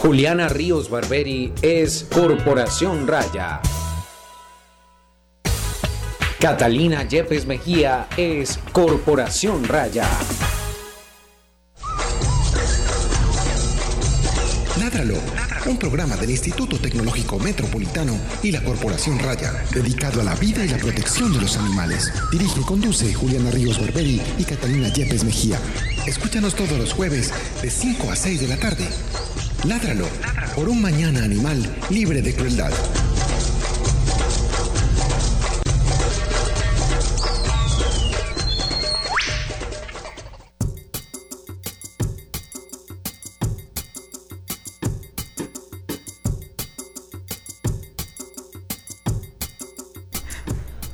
Juliana Ríos Barberi es Corporación Raya. Catalina Yepes Mejía es Corporación Raya. Ládralo, un programa del Instituto Tecnológico Metropolitano y la Corporación Raya, dedicado a la vida y la protección de los animales. Dirige y conduce Juliana Ríos Barberi y Catalina Yepes Mejía. Escúchanos todos los jueves de 5 a 6 de la tarde. Ládralo, por un mañana animal libre de crueldad.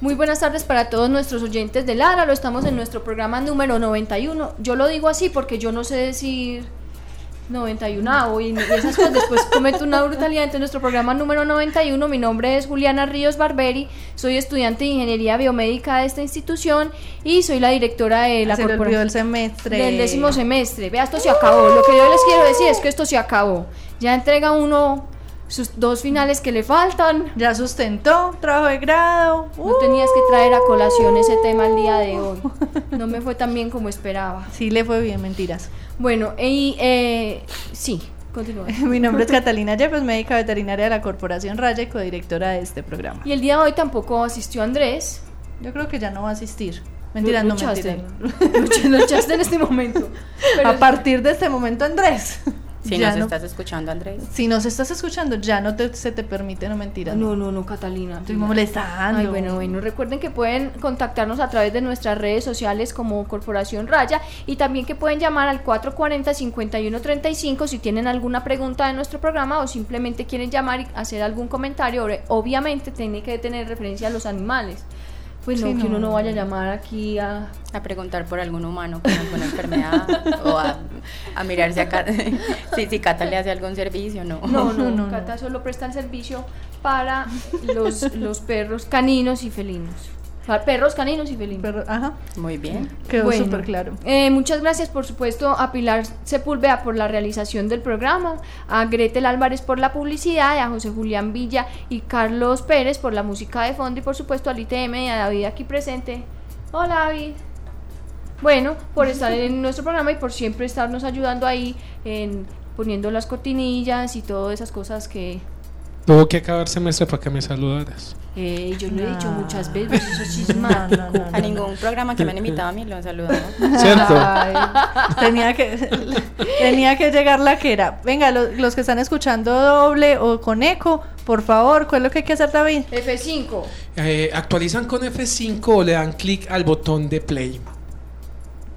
Muy buenas tardes para todos nuestros oyentes de Lara. Lo estamos en nuestro programa número 91. Yo lo digo así porque yo no sé decir 91 y esas cosas. Después cometo una brutalidad. Entonces, nuestro programa número 91. Mi nombre es Juliana Ríos Barberi. Soy estudiante de Ingeniería Biomédica de esta institución y soy la directora de la Se le olvidó corporación el semestre. del décimo semestre. Vea, esto se acabó. Lo que yo les quiero decir es que esto se acabó. Ya entrega uno sus dos finales que le faltan. Ya sustentó, trabajo de grado. No tenías que traer a colación ese tema el día de hoy. No me fue tan bien como esperaba. Sí, le fue bien, mentiras. Bueno, y eh, sí, continúa. Mi nombre es Catalina Yepes, médica veterinaria de la Corporación Raya y codirectora de este programa. Y el día de hoy tampoco asistió Andrés. Yo creo que ya no va a asistir. Mentiras, no mentiras. Luch- Luchaste en este momento. Pero A partir de este momento, Andrés. Si ya nos no- estás escuchando, Andrés. Si nos estás escuchando, ya no te- se te permite, no mentiras. No, no, no, Catalina. Estoy molestando. Ay, bueno, bueno, recuerden que pueden contactarnos a través de nuestras redes sociales como Corporación Raya y también que pueden llamar al 440-5135 si tienen alguna pregunta de nuestro programa o simplemente quieren llamar y hacer algún comentario. Obvi- Obviamente tiene que tener referencia a los animales. Pues no, Sí, que uno no. vaya a llamar aquí a... A preguntar por algún humano con alguna enfermedad o a, a mirar si, acá, si, si Cata le hace algún servicio, no. No, no, No, no, Cata solo presta el servicio para los, los perros caninos y felinos. Para perros caninos y felinos. Ajá, Muy bien. quedó Bueno, súper claro. eh, muchas gracias, por supuesto, a Pilar Sepúlveda por la realización del programa, a Gretel Álvarez por la publicidad, a José Julián Villa y Carlos Pérez por la música de fondo y, por supuesto, al ITM y a David aquí presente. Hola, David. Bueno, por estar en nuestro programa y por siempre estarnos ayudando ahí en poniendo las cortinillas y todas esas cosas que Tuvo que acabar semestre para que me saludaras. eh, yo lo he dicho muchas veces, eso es chismático. no, no, A ningún programa que me han invitado a mí lo han saludado. ¿Cierto? Ay, tenía que tenía que llegar la que era. Venga, lo- los que están escuchando doble o con eco, por favor, ¿cuál es lo que hay que hacer, David? F5. Eh, actualizan con F5 o le dan clic al botón de play.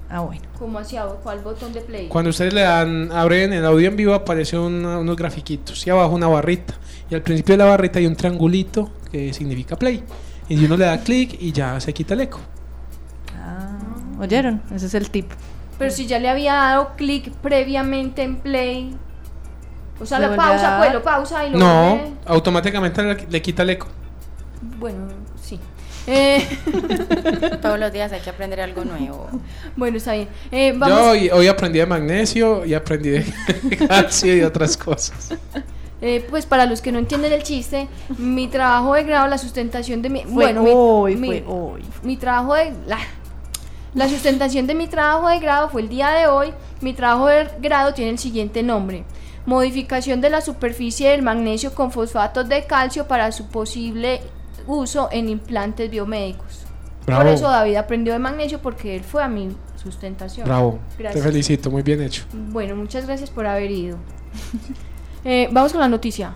Ah, bueno. ¿Cómo hacia cuál botón de play? Cuando ustedes le dan, abren el audio en vivo, aparece una- unos grafiquitos y abajo una barrita. Y al principio de la barrita hay un triangulito que significa play. Y uno le da clic y ya se quita el eco. Ah, ¿Oyeron? Ese es el tip. Pero si ya le había dado clic previamente en play. O sea, Le la pausa, pues lo pausa y lo No, vuelve- automáticamente le, le quita el eco. Bueno. Eh, Todos los días hay que aprender algo nuevo. bueno, está bien. Eh, vamos. Yo hoy, hoy aprendí de magnesio y aprendí de calcio y otras cosas. Eh, pues para los que no entienden el chiste, mi trabajo de grado, la sustentación de mi. Fue bueno, mi- hoy, mi, fue hoy. mi trabajo de. La, la sustentación de mi trabajo de grado fue el día de hoy. Mi trabajo de grado tiene el siguiente nombre: Modificación de la superficie del magnesio con fosfatos de calcio para su posible uso en implantes biomédicos. Bravo. Por eso David aprendió de magnesio porque él fue a mi sustentación. Bravo. Gracias. Te felicito, muy bien hecho. Bueno, muchas gracias por haber ido. Eh, vamos con la noticia.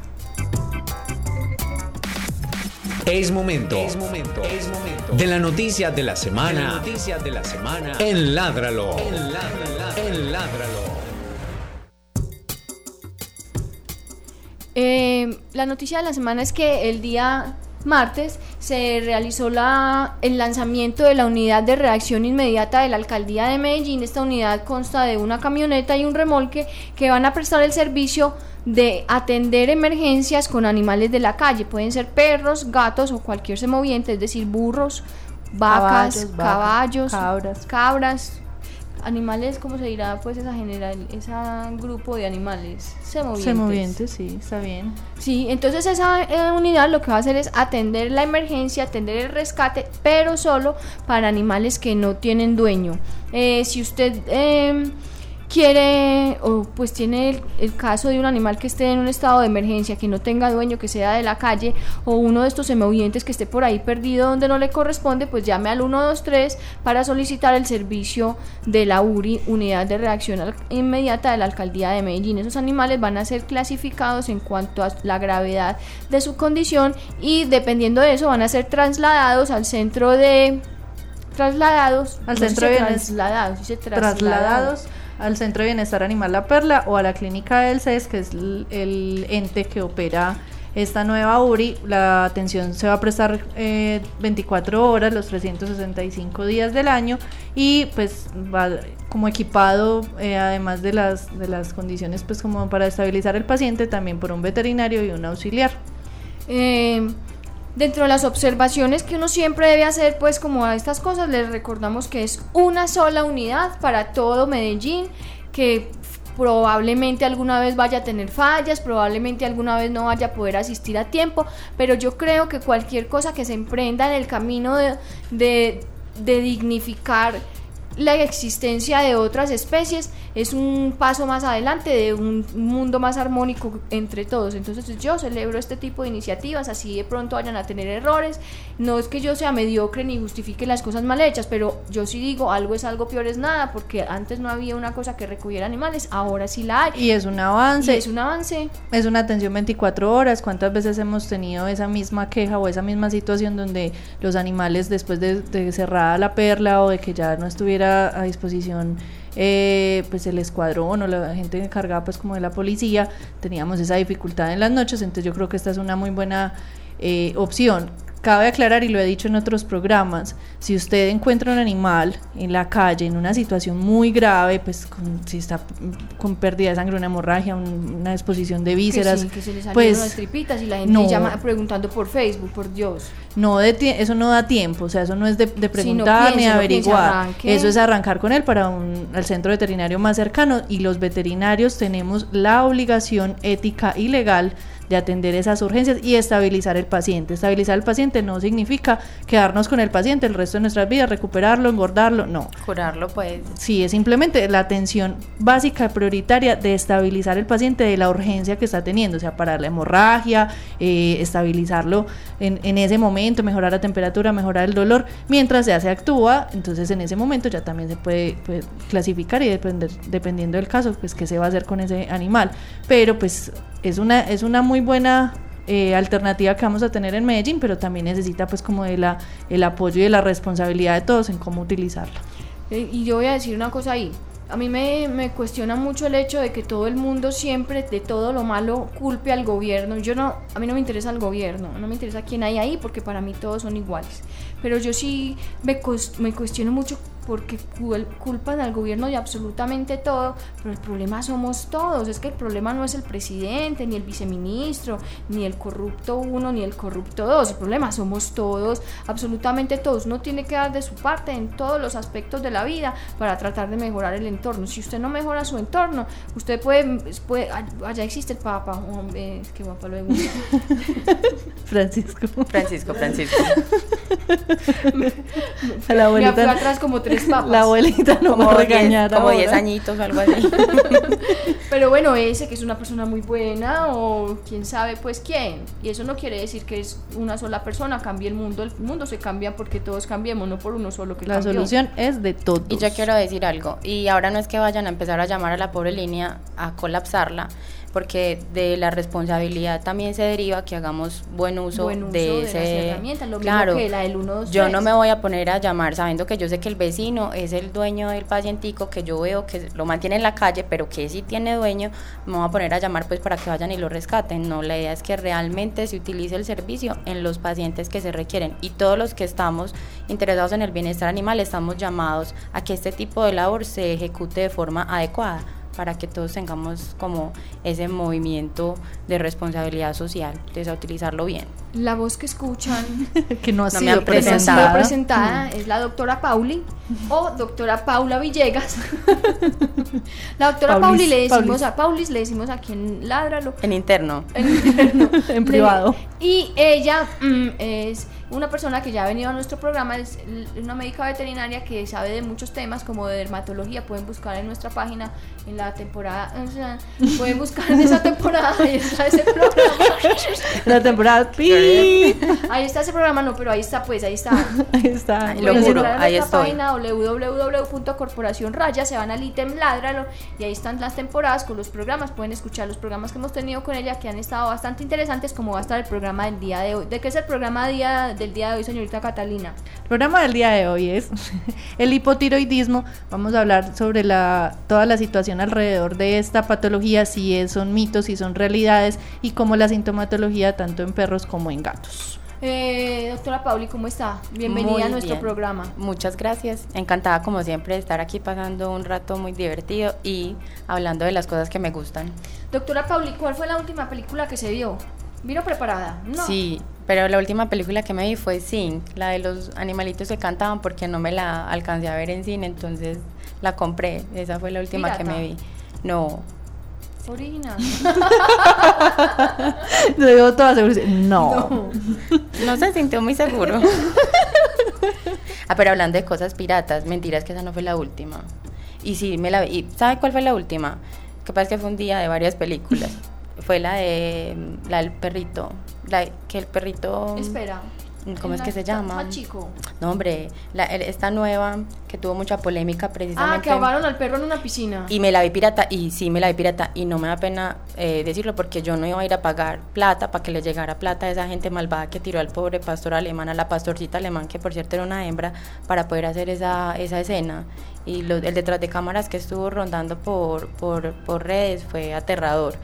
Es momento, es momento, es momento de la noticia de la semana. noticias de la semana en Ládralo. En Ládralo. En Ládralo. Eh, la noticia de la semana es que el día martes se realizó la, el lanzamiento de la unidad de reacción inmediata de la alcaldía de Medellín. Esta unidad consta de una camioneta y un remolque que van a prestar el servicio de atender emergencias con animales de la calle. Pueden ser perros, gatos o cualquier semoviente, es decir, burros, vacas, Caballos, vacas, caballos, cabras. cabras, animales, ¿cómo se dirá? Pues esa general, ese grupo de animales semovientes. Semovientes, sí, está bien. Sí, entonces esa eh, unidad lo que va a hacer es atender la emergencia, atender el rescate, pero solo para animales que no tienen dueño. Eh, si usted... Eh, quiere o pues tiene el, caso de un animal que esté en un estado de emergencia, que no tenga dueño, que sea de la calle o uno de estos semovientes que esté por ahí perdido donde no le corresponde, pues llame al 123 para solicitar el servicio de la URI, Unidad de Reacción Inmediata de la Alcaldía de Medellín. Esos animales van a ser clasificados en cuanto a la gravedad de su condición y dependiendo de eso van a ser trasladados al centro de trasladados al centro de trasladados, trasladados al Centro de Bienestar Animal La Perla o a la clínica del CES, que es el, ente que opera esta nueva URI. La atención se va a prestar 24 eh, horas, los 365 días del año y pues va como equipado, eh, además de las, de las condiciones pues como para estabilizar el paciente, también por un veterinario y un auxiliar. Eh, Dentro de las observaciones que uno siempre debe hacer, pues como a estas cosas, les recordamos que es una sola unidad para todo Medellín, que probablemente alguna vez vaya a tener fallas, probablemente alguna vez no vaya a poder asistir a tiempo, pero yo creo que cualquier cosa que se emprenda en el camino de, de, de dignificar la existencia de otras especies es un paso más adelante de un mundo más armónico entre todos. Entonces yo celebro este tipo de iniciativas, así de pronto vayan a tener errores. No es que yo sea mediocre ni justifique las cosas mal hechas, pero yo sí digo algo es algo, peor es nada, porque antes no había una cosa que recogiera animales, ahora sí la hay. Y es un avance. es un avance. Es una atención 24 horas. ¿Cuántas veces hemos tenido esa misma queja o esa misma situación donde los animales después de, de cerrada la perla o de que ya no estuviera a disposición eh, pues el escuadrón o la gente encargada pues como de la policía, teníamos esa dificultad en las noches, entonces yo creo que esta es una muy buena eh, opción. Cabe aclarar, y lo he dicho en otros programas, si usted encuentra un animal en la calle en una situación muy grave, pues si está con pérdida de sangre, una hemorragia, una exposición de vísceras, que, se le pues las tripitas y la gente llama preguntando por Facebook, por Dios. No eso no da tiempo, o sea, eso no es de, preguntar ni averiguar. eso es arrancar con él para un, al centro veterinario más cercano y los veterinarios tenemos la obligación ética y legal de atender esas urgencias y estabilizar el paciente. Estabilizar el paciente no significa quedarnos con el paciente el resto de nuestras vidas, recuperarlo, engordarlo, no. Curarlo, pues. Sí, es simplemente la atención básica, prioritaria de estabilizar el paciente de la urgencia que está teniendo, o sea, parar la hemorragia, eh, estabilizarlo en, en, ese momento, mejorar la temperatura, mejorar el dolor, mientras ya se actúa, entonces en ese momento ya también se puede, clasificar y depender, dependiendo del caso, pues qué se va a hacer con ese animal. Pero pues es una, es una muy buena eh, alternativa que vamos a tener en Medellín, pero también necesita pues como de la, el apoyo y de la responsabilidad de todos en cómo utilizarla. Eh, y yo voy a decir una cosa ahí. A mí me, me, cuestiona mucho el hecho de que todo el mundo siempre de todo lo malo culpe al gobierno. Yo no, a mí no me interesa el gobierno, no me interesa quién hay ahí porque para mí todos son iguales. Pero yo sí me, me cuestiono mucho porque culpan al gobierno de absolutamente todo, pero el problema somos todos, es que el problema no es el presidente, ni el viceministro, ni el corrupto uno, ni el corrupto dos, el problema somos todos, absolutamente todos, uno tiene que dar de su parte en todos los aspectos de la vida para tratar de mejorar el entorno, si usted no mejora su entorno, usted puede, puede allá existe el Papa, hombre, es que Papa lo Francisco. Francisco, Francisco. a la. Me atrás como tres la abuelita no va a regañar. como 10 añitos, algo así. Pero bueno, ese que es una persona muy buena o quién sabe pues quién. Y eso no quiere decir que es una sola persona, cambie el mundo. El mundo se cambia porque todos cambiemos, no por uno solo que La solución es de todos. Y yo quiero decir algo. Y ahora no es que vayan a empezar a llamar a la pobre línea a colapsarla porque de la responsabilidad también se deriva que hagamos buen uso, de, ese claro. yo no me voy a poner a llamar sabiendo que yo sé que el vecino es el dueño del pacientico que yo veo que lo mantiene en la calle pero que sí tiene dueño me voy a poner a llamar pues para que vayan y lo rescaten. No la idea es que realmente se utilice el servicio en los pacientes que se requieren. Y todos los que estamos interesados en el bienestar animal estamos llamados a que este tipo de labor se ejecute de forma adecuada para que todos tengamos como ese movimiento de responsabilidad social, de utilizarlo bien. La voz que escuchan, que no ha No sido no ha presentada. presentada, es la doctora Pauli o doctora Paula Villegas. la doctora Paulis, Pauli le decimos Paulis. a Paulis, le decimos aquí en Ládralo. En interno. en interno. En Le- privado. Y ella mm, es una persona que ya ha venido a nuestro programa, es una médica veterinaria que sabe de muchos temas como de dermatología. Pueden buscar en nuestra página en la temporada, pueden buscar en esa temporada, ahí está ese programa. La temporada. ¡pi! Ahí está ese programa, no, pero ahí está, pues, ahí está. Ahí está. Ay, lo juro, ahí nuestra estoy. página www.corporacionraya, se van al ítem Ládralo y ahí están las temporadas con los programas. Pueden escuchar los programas que hemos tenido con ella que han estado bastante interesantes, como va a estar el programa del día de hoy. ¿De qué es el programa día, del día de hoy, señorita Catalina? El programa del día de hoy es el hipotiroidismo. Vamos a hablar sobre la, toda la situación alrededor de esta patología, si es- son mitos, si son realidades y cómo la sintomatología tanto en perros como en gatos. Eh, doctora Pauli, ¿cómo está? Bienvenida Muy a nuestro bien. programa. Muchas gracias. Encantada como siempre de estar aquí pasando un rato muy divertido y hablando de las cosas que me gustan. Doctora Pauli, ¿cuál fue la última película que se vio? ¿Vino preparada? No. Sí, pero la última película que me vi fue Sing, la de los animalitos que cantaban porque no me la alcancé a ver en cine, entonces la compré. Esa fue la última que me vi. No, Original. Lo digo toda seguridad. No. no se sintió muy seguro. ah, pero hablando de cosas piratas, mentiras que esa no fue la última. Y sí, me la vi. ¿Y ¿Sabe cuál fue la última? Que pasa que fue un día de varias películas. Fue la de la del perrito. La que el perrito. Espera. ¿Cómo es que se llama? Más chico. No, hombre, la- esta nueva que tuvo mucha polémica precisamente. Ah, que ahogaron al perro en una piscina. Y me la vi pirata, y sí me la vi pirata, y no me da pena eh, decirlo porque yo no iba a ir a pagar plata para que le llegara plata a esa gente malvada que tiró al pobre pastor alemán, a la pastorcita alemán, que por cierto era una hembra, para poder hacer esa, esa escena. Y lo- el detrás de cámaras que estuvo rondando por, por, por redes fue aterrador.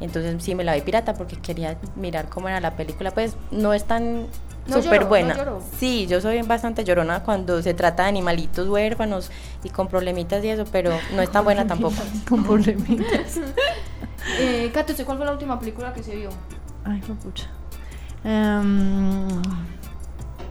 Entonces sí me la vi pirata porque quería mirar cómo era la película. Pues no es tan No súper lloró, no buena. lloró. Sí, yo soy bastante llorona cuando se trata de animalitos huérfanos y con problemitas y eso, pero no es tan buena tampoco. Con problemitas. Eh, Katy, ¿usted cuál fue la última película que se vio? Ay, qué pucha. Em,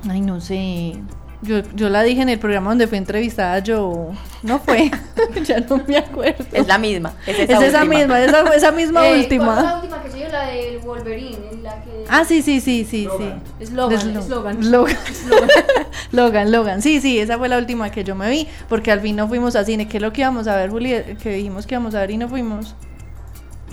ay, no sé. Yo, yo la dije en el programa donde fue entrevistada, yo no fue, ya no me acuerdo. Es la misma. Es Es esa, esa última. misma, esa, esa misma Eh, última. ¿Cuál fue la del Wolverine. en La que... Ah, sí, sí, sí, sí, sí. Eslogan, Slo- eslogan. Logan. Logan, Logan. Sí, sí, esa fue la última que yo me vi, porque al fin no fuimos a cine. ¿Qué es lo que íbamos a ver, Juli? Que dijimos que íbamos a ver y no fuimos.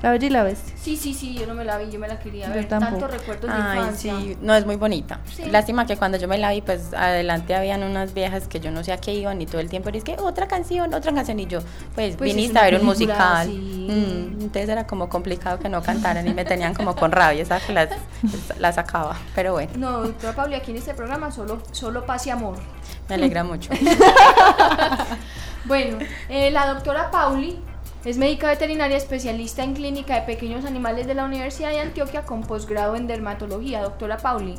La Bella y la Bestia. Sí, sí, sí, yo no me la vi, yo me la quería Yo ver. Tantos recuerdos de Ay, infancia. sí, no es muy bonita. Sí. Lástima que cuando yo me la vi, pues adelante habían unas viejas que yo no sé a qué iban y todo el tiempo era es que otra canción, otra canción y yo, pues, Pues es viniste a ver un musical. sí. Mm, entonces era como complicado que no cantaran y me tenían como con rabia, esa que las, las sacaba. Pero bueno, No, doctora Pauli, aquí en este programa solo, solo paz y amor. me alegra mucho. Bueno, eh, la doctora Pauli es médica veterinaria especialista en clínica de pequeños animales de la Universidad de Antioquia con posgrado en dermatología. Doctora Pauli,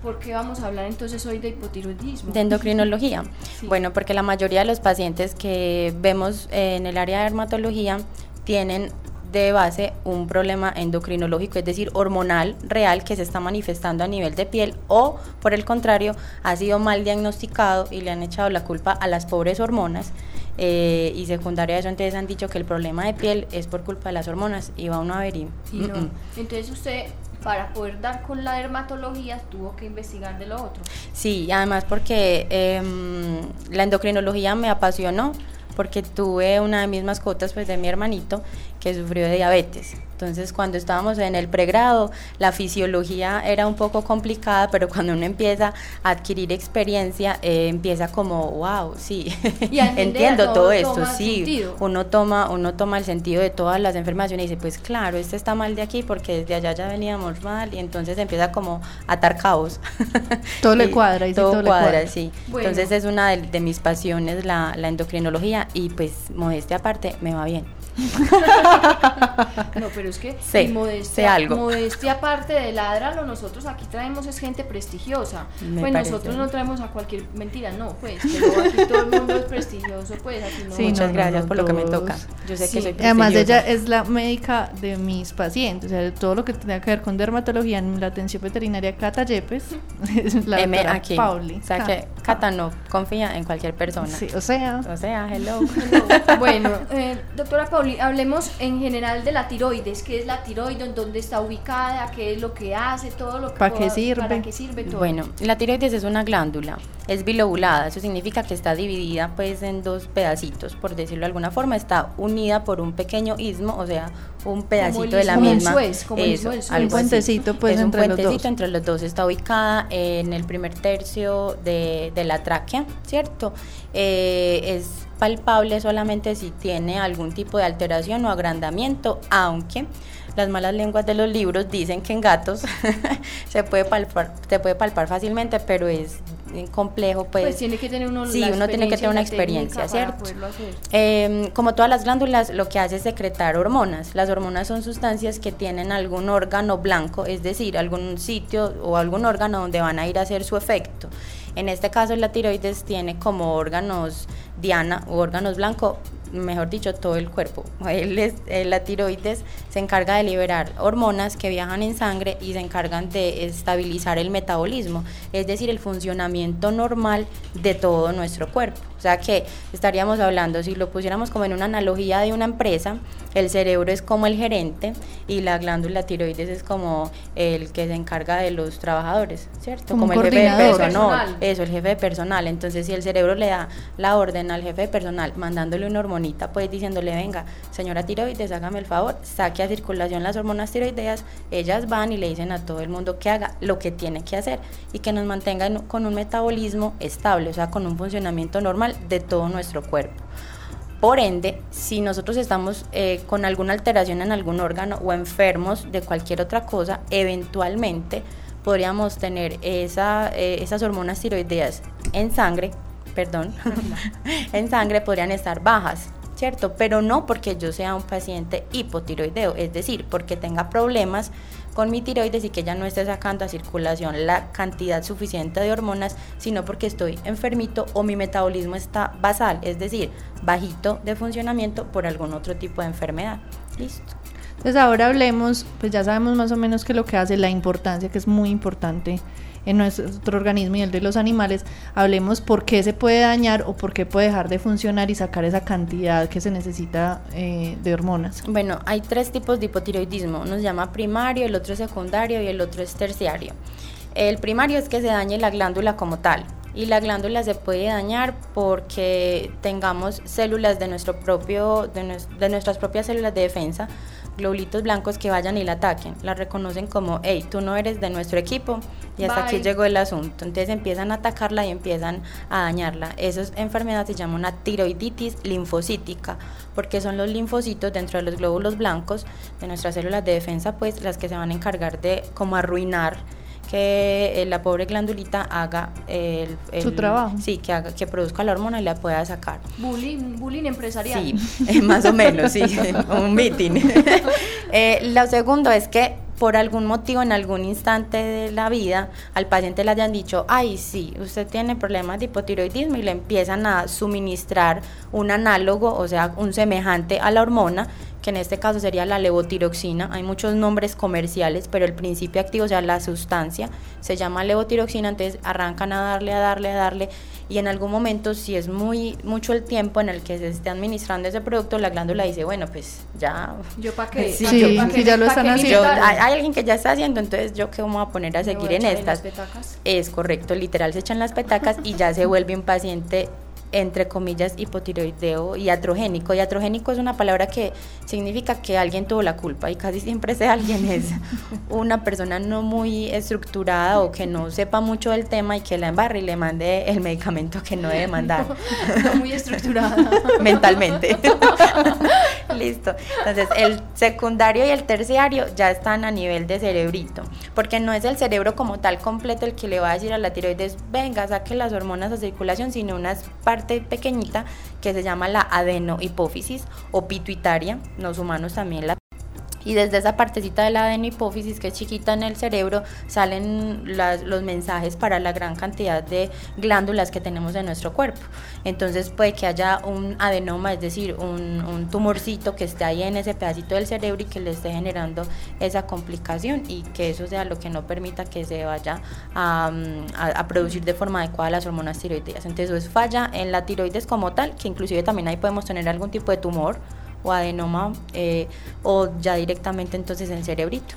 ¿por qué vamos a hablar entonces hoy de hipotiroidismo? De endocrinología. Sí. Bueno, porque la mayoría de los pacientes que vemos en el área de dermatología tienen de base un problema endocrinológico, es decir, hormonal real que se está manifestando a nivel de piel o, por el contrario, ha sido mal diagnosticado y le han echado la culpa a las pobres hormonas. eh, y secundaria a eso, entonces han dicho que el problema de piel es por culpa de las hormonas y va uno a ver y... No. mm. Entonces usted, para poder dar con la dermatología, tuvo que investigar de lo otro. Sí, además porque em, la endocrinología me apasionó porque tuve una de mis mascotas, pues de mi hermanito, que sufrió de diabetes. Entonces, cuando estábamos en el pregrado, la fisiología era un poco complicada, pero cuando uno empieza a adquirir experiencia, eh, empieza como, wow, sí, Y entiendo todo todo esto, sí. sentido. Uno toma, uno toma el sentido de todas las enfermedades y dice, pues claro, este está mal de aquí porque desde allá ya veníamos mal y entonces empieza como a atar cabos. Todo le cuadra, y todo, le cuadra, cuadra. sí. Bueno. Entonces es una de, de mis pasiones la, la endocrinología y pues modestia aparte me va bien. no, pero es que Sé, y modestia, sé algo. modestia aparte de ladralo, nosotros aquí traemos es gente prestigiosa. Me pues parece. nosotros no traemos a cualquier mentira, no, pues, pero aquí todo el mundo es prestigioso, pues aquí no. Sí, Muchas no, gracias no, por lo que me todos. toca. Yo sé Sí. que soy Además, ella es la médica de mis pacientes, o sea, todo lo que tenga que ver con dermatología en la atención veterinaria Cata Yepes, es la M doctora aquí. Pauli. O sea que Cata no confía en cualquier persona. Sí, o sea, O sea, hello. Bueno, eh, doctora Pauli, hablemos en general de la tiroides. ¿Qué es la tiroides? ¿En ¿Dónde está ubicada? ¿Qué es lo que hace? Todo lo que. ¿Para qué sirve todo? Bueno, la tiroides es una glándula, es bilobulada, eso significa que está dividida pues en dos pedacitos, por decirlo de alguna forma, está unida por un pequeño istmo, o sea, un pedacito el de la del misma. Suez, como el eso, del Suez. algo Un puentecito, así. pues, es entre un los puentecito dos. entre los dos, está ubicada en el primer tercio de, de la tráquea, ¿cierto? Eh, es palpable solamente si tiene algún tipo de alteración o agrandamiento, aunque las malas lenguas de los libros dicen que en gatos se puede palpar, se puede palpar fácilmente, pero es complejo, pues, pues tiene que tener uno sí, la uno tiene que tener una experiencia ¿cierto? Eh, como todas las glándulas, lo que hace es secretar hormonas. Las hormonas son sustancias que tienen algún órgano blanco, es decir, algún sitio o algún órgano donde van a ir a hacer su efecto. En este caso, la tiroides tiene como órganos diana o órganos blancos, mejor dicho, todo el cuerpo. Eh, la tiroides se encarga de liberar hormonas que viajan en sangre y se encargan de estabilizar el metabolismo, es decir, el funcionamiento normal de todo nuestro cuerpo. O sea que estaríamos hablando, si lo pusiéramos como en una analogía de una empresa, el cerebro es como el gerente y la glándula tiroides es como el que se encarga de los trabajadores, ¿cierto? Como el jefe de personal. Eso, el jefe de personal. Entonces, si el cerebro le da la orden al jefe de personal, mandándole una hormonita, pues diciéndole, venga, señora tiroides, hágame el favor, saque a circulación las hormonas tiroideas, ellas van y le dicen a todo el mundo que haga lo que tiene que hacer y que nos mantenga en- con un metabolismo estable, o sea, con un funcionamiento normal de todo nuestro cuerpo. Por ende, si nosotros estamos eh, con alguna alteración en algún órgano o enfermos de cualquier otra cosa, eventualmente podríamos tener esa, eh, esas hormonas tiroideas en sangre, perdón, en sangre podrían estar bajas, ¿cierto? Pero no porque yo sea un paciente hipotiroideo, es decir, porque tenga problemas con mi tiroides y que ya no esté sacando a circulación la cantidad suficiente de hormonas, sino porque estoy enfermito o mi metabolismo está basal, es decir, bajito de funcionamiento por algún otro tipo de enfermedad. Listo. Entonces ahora hablemos, pues ya sabemos más o menos qué es lo que hace, la importancia que es muy importante en nuestro organismo y el de los animales. Hablemos por qué se puede dañar o por qué puede dejar de funcionar y sacar esa cantidad que se necesita eh, de hormonas. Bueno, hay tres tipos de hipotiroidismo. Uno se llama primario, el otro secundario y el otro es terciario. El primario es que se dañe la glándula como tal. Y la glándula se puede dañar porque tengamos células de, nuestro propio, de, de nuestras propias células de defensa, globulitos blancos que vayan y la ataquen. La reconocen como, hey, tú no eres de nuestro equipo y hasta aquí llegó el asunto. Entonces empiezan a atacarla y empiezan a dañarla. Esa enfermedad se llama una tiroiditis linfocítica porque son los linfocitos dentro de los glóbulos blancos de nuestras células de defensa, pues las que se van a encargar de como arruinar que eh, la pobre glandulita haga el, el- Su trabajo. Sí, que haga, que produzca la hormona y la pueda sacar. Bullying, bullying empresarial. Sí, eh, más o menos, sí, un meeting. Eh, lo segundo es que por algún motivo en algún instante de la vida al paciente le hayan dicho, ay, sí, usted tiene problemas de hipotiroidismo y le empiezan a suministrar un análogo, o sea, un semejante a la hormona, que en este caso sería la levotiroxina. Hay muchos nombres comerciales, pero el principio activo, o sea, la sustancia, se llama levotiroxina, entonces arrancan a darle, a darle, a darle, y en algún momento, si es muy mucho el tiempo en el que se esté administrando ese producto, la glándula dice, bueno, pues ya Yo para qué. Sí, ¿Pa' sí, qué- pa' sí, qué- ya lo están me haciendo. yo- hay, hay alguien que ya está haciendo, entonces yo qué vamos a poner a Me seguir voy a en echar estas. las petacas. Es correcto, literal se echan las petacas y ya se vuelve un paciente entre comillas hipotiroideo y atrogénico. Y atrogénico es una palabra que significa que alguien tuvo la culpa y casi siempre ese alguien es una persona no muy estructurada o que no sepa mucho del tema y que la embarre y le mande el medicamento que no debe mandar No muy estructurada. mentalmente. Listo. Entonces, el secundario y el terciario ya están a nivel de cerebrito, porque no es el cerebro como tal completo el que le va a decir a la tiroides, venga, saque las hormonas a circulación, sino una parte pequeñita que se llama la adenohipófisis o pituitaria. Los humanos también la y desde esa partecita de la adenohipófisis que es chiquita en el cerebro salen los mensajes para la gran cantidad de glándulas que tenemos en nuestro cuerpo. Entonces puede que haya un adenoma, es decir, un, tumorcito que esté ahí en ese pedacito del cerebro y que le esté generando esa complicación y que eso sea lo que no permita que se vaya a, a producir de forma adecuada las hormonas tiroideas. Entonces eso es falla en la tiroides como tal, que inclusive también ahí podemos tener algún tipo de tumor o adenoma eh, o ya directamente entonces en cerebrito.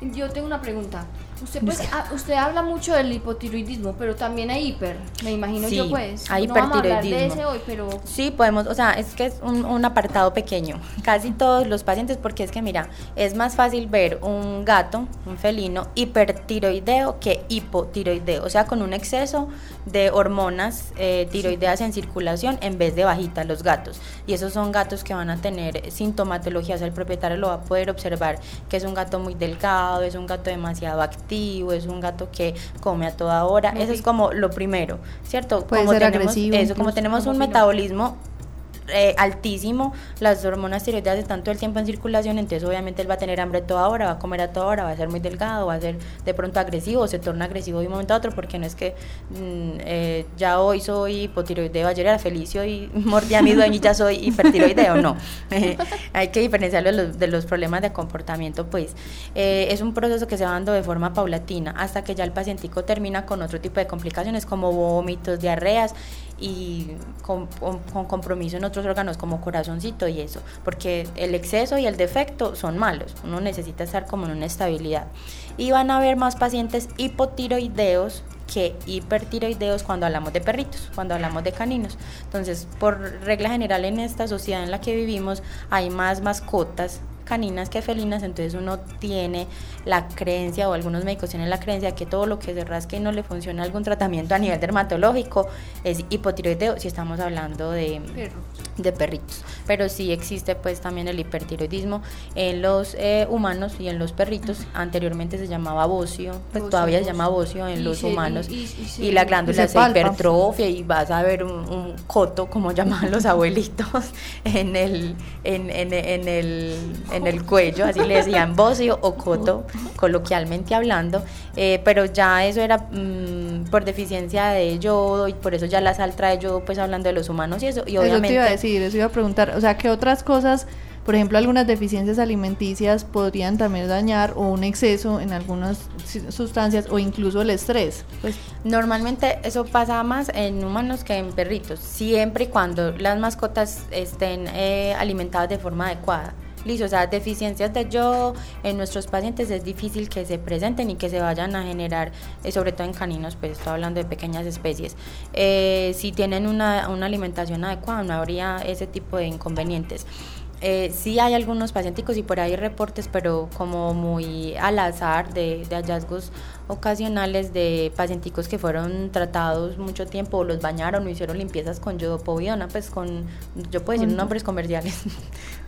Yo tengo una pregunta. Usted, pues, usted habla mucho del hipotiroidismo, pero también hay hiper, me imagino yo pues. Hay no hipertiroidismo. hoy, pero... Sí, podemos, o sea, es que es un, un, apartado pequeño. Casi todos los pacientes, porque es que mira, es más fácil ver un gato, un felino, hipertiroideo que hipotiroideo, o sea, con un exceso de hormonas eh, tiroideas en circulación en vez de bajita los gatos. Y esos son gatos que van a tener sintomatologías, el propietario lo va a poder observar, que es un gato muy delgado, es un gato demasiado activo es un gato que come a toda hora. Eso es como lo primero, ¿cierto? Puede como ser tenemos, agresivo. Eso, como tenemos un metabolismo eh, altísimo, las hormonas tiroideas están todo el tiempo en circulación, entonces obviamente él va a tener hambre toda hora, va a comer a toda hora, va a ser muy delgado, va a ser de pronto agresivo, se torna agresivo de un momento a otro, porque no es que mm, eh, ya hoy soy hipotiroideo, ayer era feliz y mordí a mi dueño y ya soy hipertiroideo, no. hay que diferenciarlo de los, de los, problemas de comportamiento, pues eh, es un proceso que se va dando de forma paulatina hasta que ya el pacientico termina con otro tipo de complicaciones como vómitos, diarreas y con, con, compromiso en otros órganos como corazoncito y eso, porque el exceso y el defecto son malos, uno necesita estar como en una estabilidad. Y van a haber más pacientes hipotiroideos que hipertiroideos cuando hablamos de perritos, cuando hablamos de caninos. Entonces, por regla general en esta sociedad en la que vivimos hay más mascotas caninas que felinas, entonces uno tiene la creencia o algunos médicos tienen la creencia que todo lo que se rasque y no le funciona algún tratamiento a nivel dermatológico es hipotiroideo si estamos hablando de, de perritos. Pero sí existe pues también el hipertiroidismo en los eh, humanos y en los perritos. Anteriormente se llamaba bocio, pues todavía se llama bocio en los humanos. y, la glándula se, hipertrofia y vas a ver un, coto como llamaban los abuelitos en el en, en, en el en el cuello, así le decían bocio o coto, coloquialmente hablando, eh, pero ya eso era mm, por deficiencia de yodo y por eso ya la sal trae yodo, pues hablando de los humanos y eso. Y obviamente, eso te iba a decir, eso iba a preguntar, o sea, ¿qué otras cosas por ejemplo, algunas deficiencias alimenticias podrían también dañar o un exceso en algunas sustancias o incluso el estrés. Pues normalmente eso pasa más en humanos que en perritos, siempre y cuando las mascotas estén eh, alimentadas de forma adecuada. Listo, o sea, deficiencias de yodo en nuestros pacientes es difícil que se presenten y que se vayan a generar, eh, sobre todo en caninos, pues estoy hablando de pequeñas especies. Eh, si tienen una, una alimentación adecuada, no habría ese tipo de inconvenientes. Eh, sí hay algunos pacientes y por ahí reportes, pero como muy al azar de hallazgos ocasionales de pacienticos que fueron tratados mucho tiempo, o los bañaron o hicieron limpiezas con yodopoviona, pues con, yo puedo decir nombres comerciales,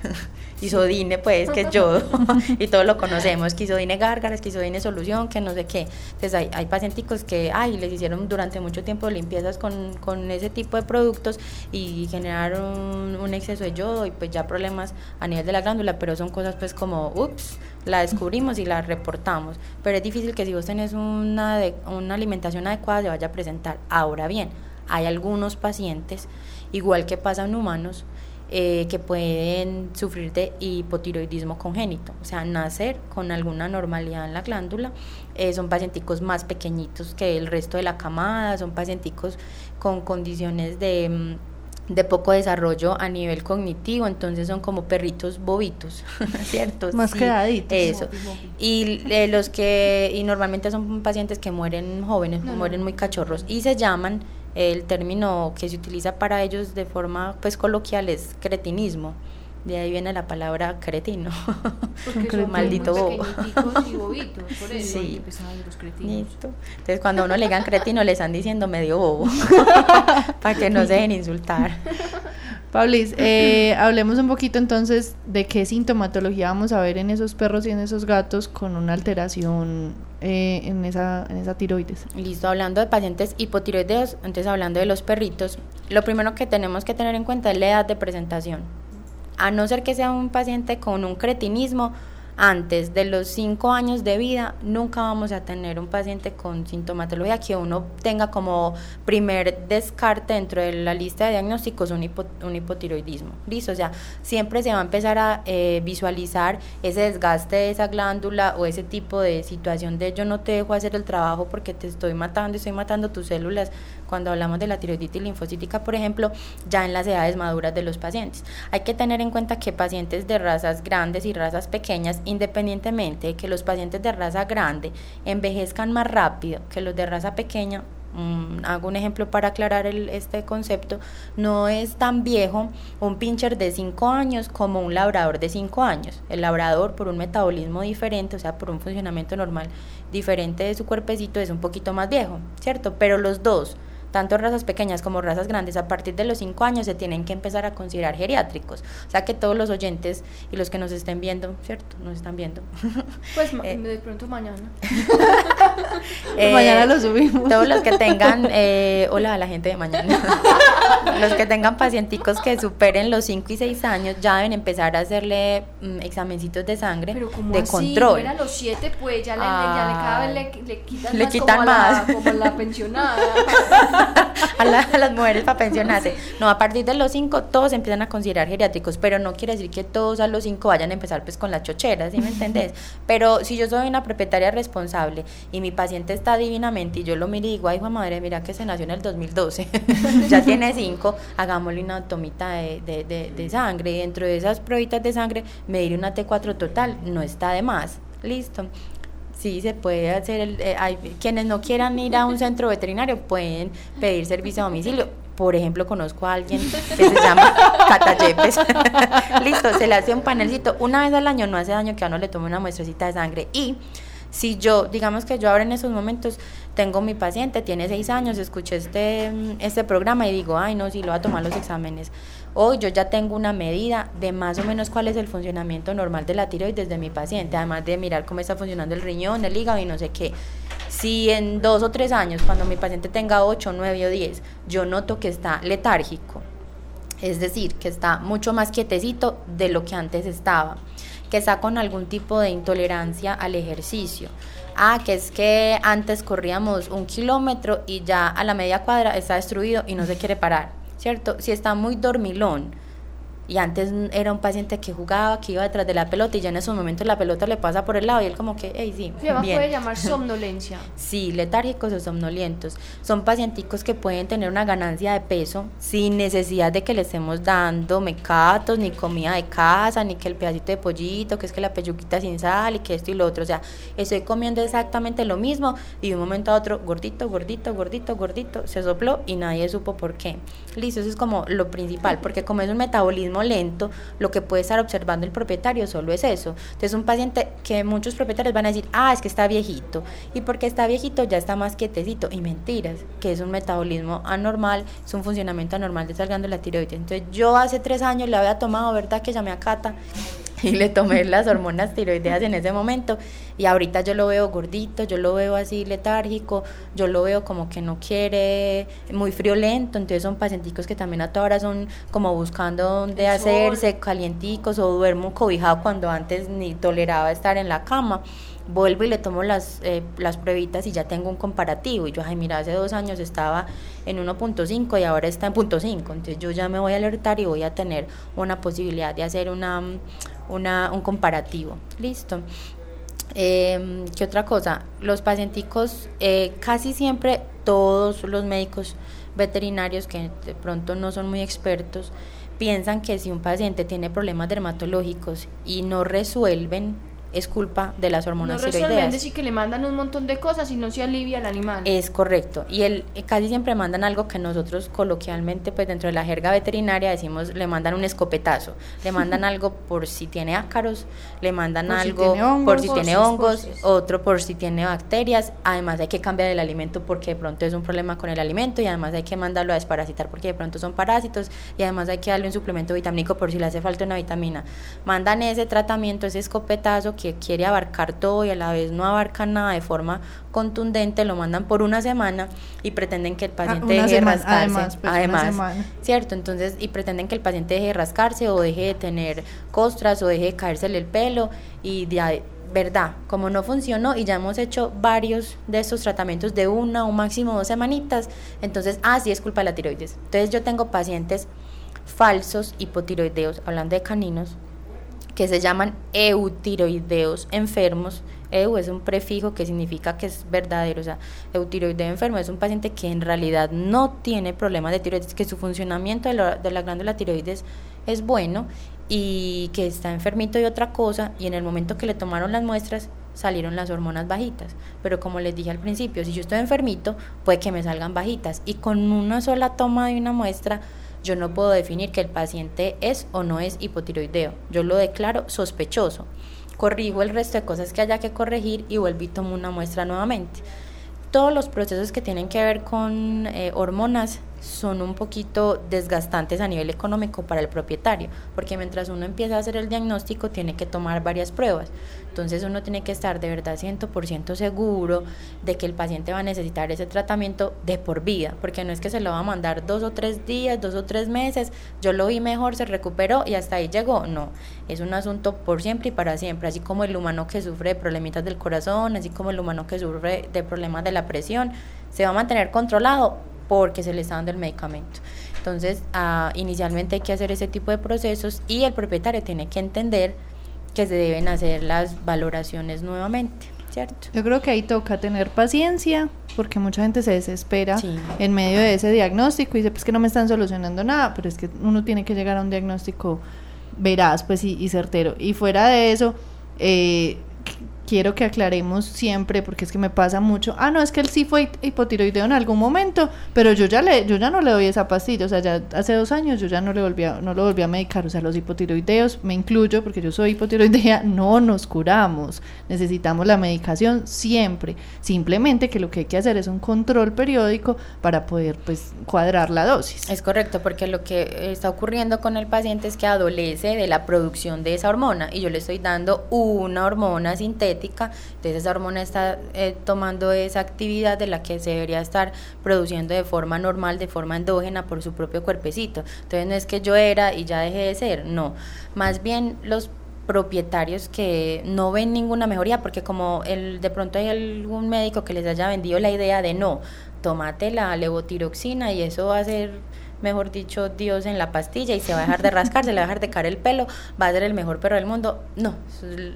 isodine, pues, que es yodo, y todos lo conocemos, que isodine gárgaras, que isodine solución, que no sé qué. Entonces hay, hay pacienticos que, ay, les hicieron durante mucho tiempo limpiezas con, con ese tipo de productos y generaron un exceso de yodo y pues ya problemas a nivel de la glándula, pero son cosas pues como, ups, la descubrimos y la reportamos, pero es difícil que si vos tenés una, una alimentación adecuada se vaya a presentar. Ahora bien, hay algunos pacientes, igual que pasa en humanos, eh, que pueden sufrir de hipotiroidismo congénito, o sea, nacer con alguna normalidad en la glándula. Eh, son pacienticos más pequeñitos que el resto de la camada, son pacienticos con condiciones de mm, de poco desarrollo a nivel cognitivo, entonces son como perritos bobitos, ¿cierto? Más quedaditos. Eso. Y eh, los que, y normalmente son pacientes que mueren jóvenes, mueren muy cachorros, y se llaman, el término que se utiliza para ellos de forma pues coloquial es cretinismo. De ahí viene la palabra cretino. Porque maldito bobo. Y bobitos, por eso sí. los cretinos. Entonces cuando uno le digan cretino le están diciendo medio bobo. para que no se dejen insultar. Pablis, eh, hablemos un poquito entonces de qué sintomatología vamos a ver en esos perros y en esos gatos con una alteración eh, en, esa, en esa tiroides. Listo, hablando de pacientes hipotiroideos, entonces hablando de los perritos, lo primero que tenemos que tener en cuenta es la edad de presentación. A no ser que sea un paciente con un cretinismo, antes de los 5 años de vida, nunca vamos a tener un paciente con sintomatología que uno tenga como primer descarte dentro de la lista de diagnósticos un, un hipotiroidismo. Listo, o sea, siempre se va a empezar a eh, visualizar ese desgaste de esa glándula o ese tipo de situación de yo no te dejo hacer el trabajo porque te estoy matando, estoy matando tus células cuando hablamos de la tiroiditis linfocítica, por ejemplo, ya en las edades maduras de los pacientes. Hay que tener en cuenta que pacientes de razas grandes y razas pequeñas, independientemente de que los pacientes de raza grande envejezcan más rápido que los de raza pequeña, mm, hago un ejemplo para aclarar este concepto, no es tan viejo un pincher de 5 años como un labrador de 5 años. El labrador por un metabolismo diferente, o sea, por un funcionamiento normal diferente de su cuerpecito, es un poquito más viejo, ¿cierto? Pero los dos tanto razas pequeñas como razas grandes, a partir de los 5 años se tienen que empezar a considerar geriátricos. O sea que todos los oyentes y los que nos estén viendo, ¿cierto? Nos están viendo. Pues eh, de pronto mañana. Eh, mañana lo subimos. Todos los que tengan, eh, hola a la gente de mañana, los que tengan pacienticos que superen los 5 y 6 años ya deben empezar a hacerle mm, examencitos de sangre Pero como de así? control. Era a los 7 pues ya le, ya le, cada vez le, le quitan Le más quitan como a más. la, como a la pensionada. a, la- a las mujeres para pensionarse. No, a partir de los 5 todos empiezan a considerar geriátricos, pero no quiere decir que todos a los 5 vayan a empezar pues con la chochera, ¿sí me entendés? Pero si yo soy una propietaria responsable y mi paciente está divinamente y yo lo miro y digo, ay, madre, mira que se nació en el 2012, ya tiene 5, hagámosle una tomita de, de, de- de sangre y dentro de esas pruebitas de sangre medir una T4 total, no está de más. Listo. Sí, se puede hacer. El, eh, hay, quienes no quieran ir a un centro veterinario pueden pedir servicio a domicilio. Por ejemplo, conozco a alguien que se llama Cata Yepes. Listo, se le hace un panelcito. Una vez al año no hace daño que a uno le tome una muestrecita de sangre. Y si yo, digamos que yo ahora en esos momentos tengo mi paciente, tiene seis años, escuché este, mm, este programa y digo, ay no, sí, lo va a tomar los exámenes. Hoy yo ya tengo una medida de más o menos cuál es el funcionamiento normal de la tiroides de mi paciente, además de mirar cómo está funcionando el riñón, el hígado y no sé qué. Si en dos o tres años, cuando mi paciente tenga 8, 9 o 10, yo noto que está letárgico, es decir, que está mucho más quietecito de lo que antes estaba, que está con algún tipo de intolerancia al ejercicio. Ah, que es que antes corríamos un kilómetro y ya a la media cuadra está destruido y no se quiere parar, ¿cierto? Si está muy dormilón y antes era un paciente que jugaba, que iba detrás de la pelota y ya en esos momentos la pelota le pasa por el lado y él como que, hey, sí, Se puede llamar somnolencia. Sí, letárgicos o somnolientos. Son pacienticos que pueden tener una ganancia de peso sin necesidad de que le estemos dando mecatos, ni comida de casa, ni que el pedacito de pollito, que es que la peyuquita sin sal y que esto y lo otro. O sea, estoy comiendo exactamente lo mismo y de un momento a otro, gordito, gordito, gordito, gordito, se sopló y nadie supo por qué. Listo, eso es como lo principal, porque como es un metabolismo lento, lo que puede estar observando el propietario solo es eso. Entonces, un paciente que muchos propietarios van a decir, ah, es que está viejito. Y porque está viejito ya está más quietecito. Y mentiras, que es un metabolismo anormal, es un funcionamiento anormal de esa glándula tiroides. Entonces, yo hace tres años le había tomado, ¿verdad? Que llamé a Cata y le tomé las hormonas tiroideas en ese momento. Y ahorita yo lo veo gordito, yo lo veo así letárgico, yo lo veo como que no quiere, muy friolento, entonces son pacienticos que también a toda hora son como buscando dónde hacerse, calienticos o duermo cobijado cuando antes ni toleraba estar en la cama. Vuelvo y le tomo las, eh, las pruebitas y ya tengo un comparativo. Y yo, ay, mira, hace dos años estaba en 1.5 y ahora está en 0.5. Entonces yo ya me voy a alertar y voy a tener una posibilidad de hacer una, una, un comparativo. Listo. Eh, ¿Qué otra cosa? Los pacienticos, eh, casi siempre todos los médicos veterinarios que de pronto no son muy expertos, piensan que si un paciente tiene problemas dermatológicos y no resuelven, es culpa de las hormonas no tiroideas. que le mandan un montón de cosas y no se alivia al animal. Es correcto. Y el, casi siempre mandan algo que nosotros coloquialmente, pues dentro de la jerga veterinaria decimos, le mandan un escopetazo. Le mandan algo por si tiene ácaros, le mandan Por si algo tiene hongos, por si tiene hongos, otro por si tiene bacterias. Además hay que cambiar el alimento porque de pronto es un problema con el alimento y además hay que mandarlo a desparasitar porque de pronto son parásitos y además hay que darle un suplemento vitamínico por si le hace falta una vitamina. Mandan ese tratamiento, ese escopetazo que quiere abarcar todo y a la vez no abarca nada de forma contundente, lo mandan por una semana y pretenden que el paciente Ah, una deje de rascarse. además, pues, semana. ¿cierto? Entonces, y pretenden que el paciente deje de rascarse o deje de tener costras o deje de caérsele el pelo y de verdad, como no funcionó y ya hemos hecho varios de estos tratamientos de una o máximo dos semanitas, entonces, ah, sí es culpa de la tiroides. Entonces yo tengo pacientes falsos hipotiroideos, hablando de caninos, que se llaman eutiroideos enfermos. Eu es un prefijo que significa que es verdadero, o sea, eutiroideo enfermo es un paciente que en realidad no tiene problemas de tiroides, que su funcionamiento de la, de la glándula tiroides es bueno y que está enfermito de otra cosa y en el momento que le tomaron las muestras salieron las hormonas bajitas. Pero como les dije al principio, si yo estoy enfermito, puede que me salgan bajitas y con una sola toma de una muestra yo no puedo definir que el paciente es o no es hipotiroideo. Yo lo declaro sospechoso. Corrijo el resto de cosas que haya que corregir y vuelvo y tomo una muestra nuevamente. Todos los procesos que tienen que ver con eh, hormonas son un poquito desgastantes a nivel económico para el propietario, porque mientras uno empieza a hacer el diagnóstico tiene que tomar varias pruebas. Entonces uno tiene que estar de verdad 100% seguro de que el paciente va a necesitar ese tratamiento de por vida, porque no es que se lo va a mandar dos o tres días, dos o tres meses, yo lo vi mejor, se recuperó y hasta ahí llegó. No, es un asunto por siempre y para siempre, así como el humano que sufre de problemitas del corazón, así como el humano que sufre de problemas de la presión, se va a mantener controlado porque se le está dando el medicamento. Entonces, ah, inicialmente hay que hacer ese tipo de procesos y el propietario tiene que entender que se deben hacer las valoraciones nuevamente, ¿cierto? Yo creo que ahí toca tener paciencia, porque mucha gente se desespera Sí. en medio de ese diagnóstico y dice, pues que no me están solucionando nada, pero es que uno tiene que llegar a un diagnóstico veraz pues y, y certero. Y fuera de eso, eh, quiero que aclaremos siempre, porque es que me pasa mucho, ah, no, es que él sí fue hip- hipotiroideo en algún momento, pero yo ya le, yo ya no le doy esa pastilla, o sea, ya hace dos años yo ya no le volví a, no lo volví a medicar, o sea, los hipotiroideos, me incluyo, porque yo soy hipotiroidea, no nos curamos, necesitamos la medicación siempre, simplemente que lo que hay que hacer es un control periódico para poder, pues, cuadrar la dosis. Es correcto, porque lo que está ocurriendo con el paciente es que adolece de la producción de esa hormona y yo le estoy dando una hormona sintética, entonces esa hormona está eh, tomando esa actividad de la que se debería estar produciendo de forma normal, de forma endógena por su propio cuerpecito. Entonces no es que yo era y ya dejé de ser, no, más bien los propietarios que no ven ninguna mejoría porque como el de pronto hay algún médico que les haya vendido la idea de no, tómate la levotiroxina y eso va a ser mejor dicho Dios en la pastilla y se va a dejar de rascar, se le va a dejar de caer el pelo, va a ser el mejor perro del mundo. No,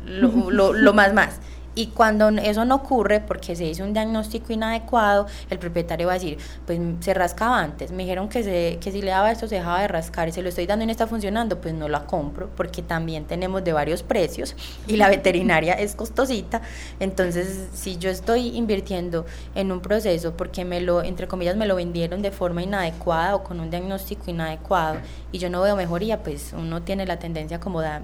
lo, lo, lo más más. Y cuando eso no ocurre, porque se hizo un diagnóstico inadecuado, el propietario va a decir, pues se rascaba antes, me dijeron que, se, que si le daba esto se dejaba de rascar y se lo estoy dando y no está funcionando, pues no la compro, porque también tenemos de varios precios y la veterinaria es costosita. Entonces, si yo estoy invirtiendo en un proceso porque me lo, entre comillas, me lo vendieron de forma inadecuada o con un diagnóstico inadecuado y yo no veo mejoría, pues uno tiene la tendencia como de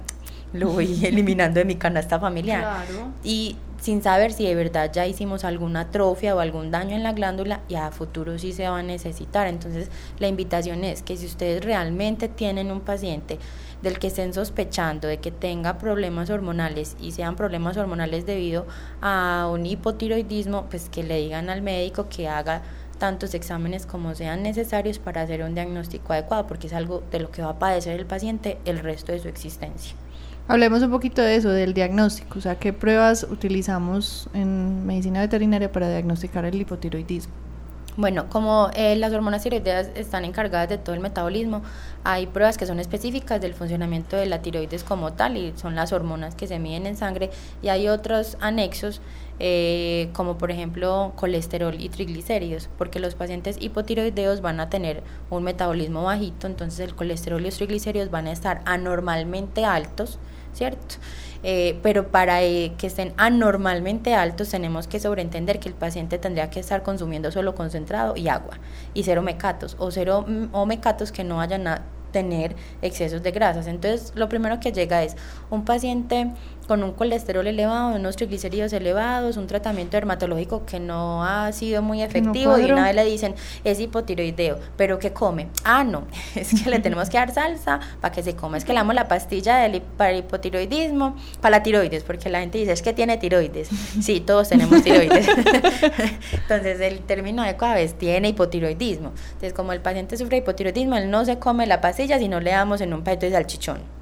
lo voy eliminando de mi canasta familiar. Claro. Y sin saber si de verdad ya hicimos alguna atrofia o algún daño en la glándula y a futuro sí se va a necesitar. Entonces la invitación es que si ustedes realmente tienen un paciente del que estén sospechando de que tenga problemas hormonales y sean problemas hormonales debido a un hipotiroidismo, pues que le digan al médico que haga tantos exámenes como sean necesarios para hacer un diagnóstico adecuado, porque es algo de lo que va a padecer el paciente el resto de su existencia. Hablemos un poquito de eso, del diagnóstico, o sea, qué pruebas utilizamos en medicina veterinaria para diagnosticar el hipotiroidismo. Bueno, como eh, las hormonas tiroideas están encargadas de todo el metabolismo, hay pruebas que son específicas del funcionamiento de la tiroides como tal y son las hormonas que se miden en sangre y hay otros anexos eh, como por ejemplo colesterol y triglicéridos, porque los pacientes hipotiroideos van a tener un metabolismo bajito, entonces el colesterol y los triglicéridos van a estar anormalmente altos, ¿cierto? Eh, pero para eh, que estén anormalmente altos tenemos que sobreentender que el paciente tendría que estar consumiendo solo concentrado y agua y cero mecatos o cero mm, o mecatos que no vayan a tener excesos de grasas. Entonces, lo primero que llega es un paciente con un colesterol elevado, unos triglicéridos elevados, un tratamiento dermatológico que no ha sido muy efectivo y una vez le dicen es hipotiroideo, pero ¿qué come? Ah, no, es que le tenemos que dar salsa para que se coma, es que le damos la pastilla del, para hipotiroidismo, para la tiroides, porque la gente dice es que tiene tiroides. Sí, todos tenemos tiroides. Entonces, el término adecuado es tiene hipotiroidismo. Entonces, como el paciente sufre hipotiroidismo, él no se come la pastilla si no le damos en un pedacito de salchichón.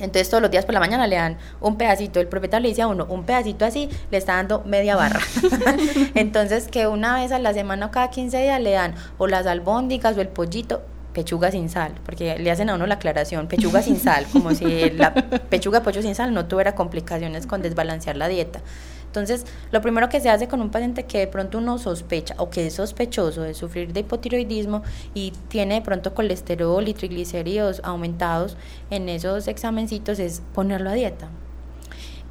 Entonces todos los días por la mañana le dan un pedacito, el propietario le dice a uno, un pedacito así, le está dando media barra. Entonces que una vez a la semana o cada 15 días le dan o las albóndigas o el pollito, pechuga sin sal, porque le hacen a uno la aclaración, pechuga sin sal, como si la pechuga de pollo sin sal no tuviera complicaciones con desbalancear la dieta. Entonces, lo primero que se hace con un paciente que de pronto uno sospecha o que es sospechoso de sufrir de hipotiroidismo y tiene de pronto colesterol y triglicéridos aumentados en esos examencitos es ponerlo a dieta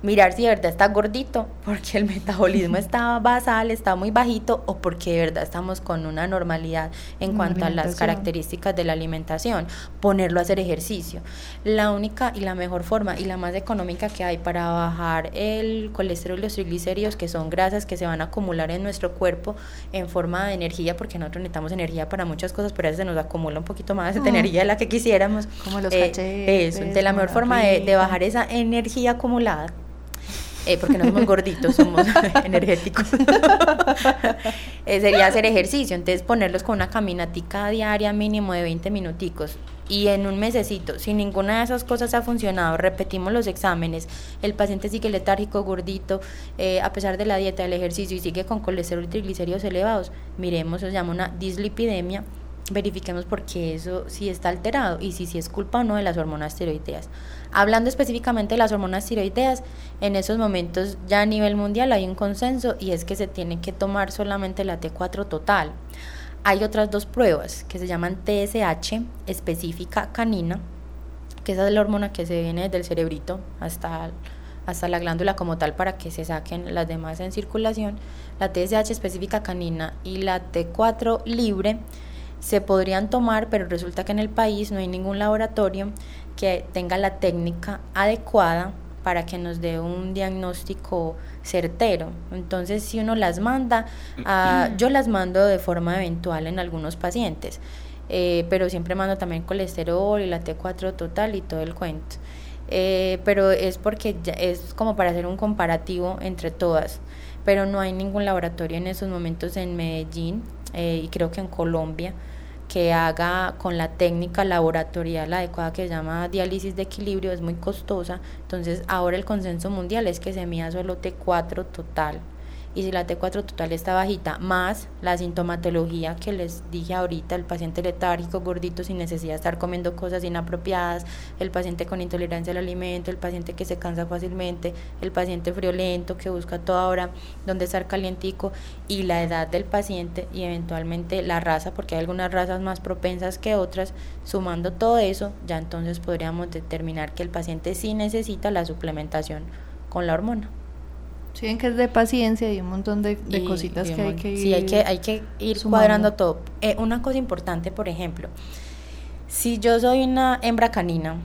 mirar si de verdad está gordito, porque el metabolismo está basal, está muy bajito, o porque de verdad estamos con una normalidad en cuanto a las características de la alimentación. Ponerlo a hacer ejercicio. La única y la mejor forma y la más económica que hay para bajar el colesterol y los triglicéridos, que son grasas que se van a acumular en nuestro cuerpo en forma de energía, porque nosotros necesitamos energía para muchas cosas, pero a veces se nos acumula un poquito más de mm. energía de la que quisiéramos. Como los eh, Eso, de la mejor forma de, de bajar esa energía acumulada eh, porque no somos gorditos, somos energéticos. Eh, sería hacer ejercicio, entonces ponerlos con una caminatica diaria mínimo de 20 minuticos. Y en un mesecito, si ninguna de esas cosas ha funcionado, repetimos los exámenes, el paciente sigue letárgico, gordito, eh, a pesar de la dieta, del ejercicio y sigue con colesterol y triglicéridos elevados, miremos, se llama una dislipidemia, verifiquemos por qué eso sí está alterado y si, si es culpa o no de las hormonas tiroideas. Hablando específicamente de las hormonas tiroideas, en esos momentos ya a nivel mundial hay un consenso y es que se tiene que tomar solamente la T4 total. Hay otras dos pruebas que se llaman TSH específica canina, que esa es la hormona que se viene del cerebrito hasta hasta la glándula como tal para que se saquen las demás en circulación, la TSH específica canina y la T4 libre se podrían tomar, pero resulta que en el país no hay ningún laboratorio que tenga la técnica adecuada para que nos dé un diagnóstico certero. Entonces, si uno las manda, ah, yo las mando de forma eventual en algunos pacientes, eh, pero siempre mando también colesterol y la T4 total y todo el cuento. Eh, pero es porque es como para hacer un comparativo entre todas, pero no hay ningún laboratorio en esos momentos en Medellín eh, y creo que en Colombia que haga con la técnica laboratorial adecuada que se llama diálisis de equilibrio, es muy costosa. Entonces ahora el consenso mundial es que se mida solo T4 total y si la T4 total está bajita, más la sintomatología que les dije ahorita, el paciente letárgico, gordito, sin necesidad de estar comiendo cosas inapropiadas, el paciente con intolerancia al alimento, el paciente que se cansa fácilmente, el paciente friolento que busca toda hora donde estar calientico y la edad del paciente y eventualmente la raza, porque hay algunas razas más propensas que otras, sumando todo eso, ya entonces podríamos determinar que el paciente sí necesita la suplementación con la hormona. Sí, que es de paciencia y un montón de, cositas que hay que ir. Sí, hay que, hay que ir cuadrando todo. Eh, una cosa importante, por ejemplo, si yo soy una hembra canina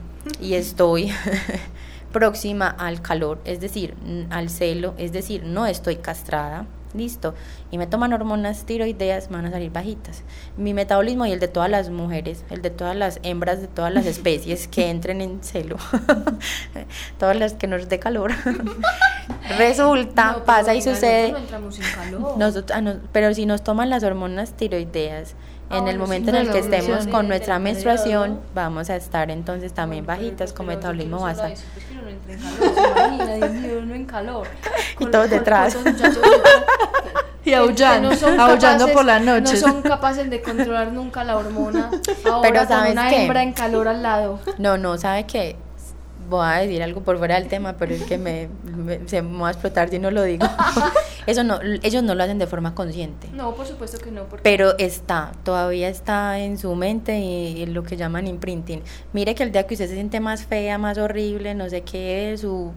y estoy próxima al calor, es decir, al celo, es decir, no estoy castrada, listo, y me toman hormonas tiroideas, me van a salir bajitas. Mi metabolismo y el de todas las mujeres, el de todas las hembras de todas las especies que entren en celo, todas las que nos dé calor, resulta, pasa y sucede. Nosotros, ah, pero si nos toman las hormonas tiroideas, en el momento en el que estemos con nuestra menstruación, vamos a estar entonces también bajitas con metabolismo basal. Y todos detrás. y aullando, aullando por la noche. No son capaces de controlar nunca la hormona. Ahora pero una hembra en calor al lado. No, no, ¿sabe qué? Voy a decir algo por fuera del tema, pero es que me, se me va a explotar si no lo digo. eso no, ellos no lo hacen de forma consciente. No, por supuesto que no. Porque... Pero está, todavía está en su mente y, y lo que llaman imprinting. Mire que el día que usted se siente más fea, más horrible, no sé qué, su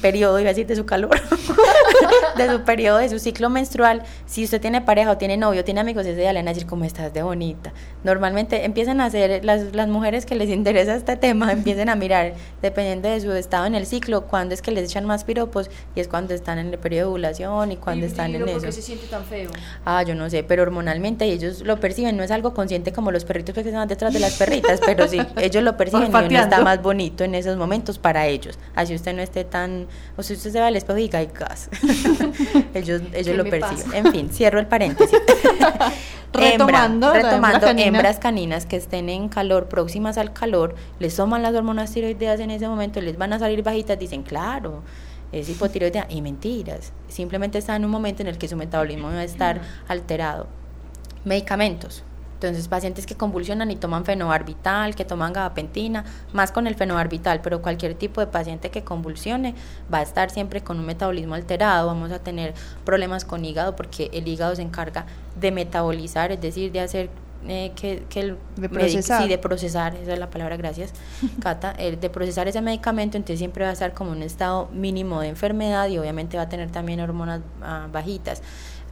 periodo, iba a decir de su calor, de su periodo, de su ciclo menstrual, si usted tiene pareja o tiene novio, tiene amigos, ese día le van a decir cómo estás de bonita. Normalmente empiezan a hacer, las, las mujeres que les interesa este tema, empiezan a mirar, dependiendo de su estado en el ciclo, cuándo es que les echan más piropos y es cuando están en el periodo de ovulación y cuando Y- están y en eso. ¿Por qué se siente tan feo? Ah, yo no sé, pero hormonalmente ellos lo perciben, no es algo consciente como los perritos que están detrás de las perritas, pero sí, ellos lo perciben y uno está más bonito en esos momentos para ellos. Así usted no esté tan, o si usted se va al espejo y "Ay, gas". ellos ellos ¿Qué lo perciben. pasa? En fin, cierro el paréntesis. Retomando, Hembra, retomando canina. hembras caninas que estén en calor, próximas al calor, les toman las hormonas tiroideas en ese momento, les van a salir bajitas, dicen, claro, es hipotiroidea, y mentiras, simplemente está en un momento en el que su metabolismo va a estar alterado. Medicamentos. Entonces, pacientes que convulsionan y toman fenobarbital, que toman gabapentina, más con el fenobarbital, pero cualquier tipo de paciente que convulsione va a estar siempre con un metabolismo alterado, vamos a tener problemas con hígado porque el hígado se encarga de metabolizar, es decir, de hacer eh, que, que el De procesar. sí, de procesar, esa es la palabra, gracias, Cata, eh, de procesar ese medicamento, entonces siempre va a estar como un estado mínimo de enfermedad y obviamente va a tener también hormonas ah, bajitas.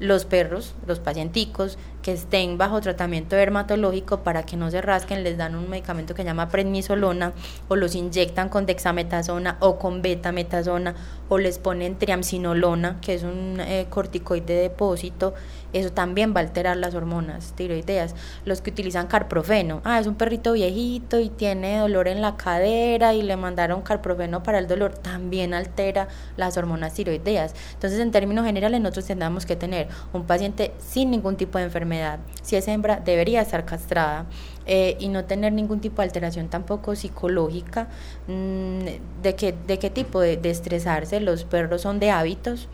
Los perros, los pacienticos que estén bajo tratamiento dermatológico para que no se rasquen, les dan un medicamento que se llama prednisolona o los inyectan con dexametasona o con betametasona o les ponen triamcinolona, que es un eh, corticoide de depósito, eso también va a alterar las hormonas tiroideas. Los que utilizan carprofeno, ah, es un perrito viejito y tiene dolor en la cadera y le mandaron carprofeno para el dolor, también altera las hormonas tiroideas. Entonces, en términos generales, nosotros tendríamos que tener un paciente sin ningún tipo de enfermedad. Si es hembra, debería estar castrada. eh, y no tener ningún tipo de alteración tampoco psicológica. Mm, ¿De qué, de qué tipo? De, de estresarse. Los perros son de hábitos,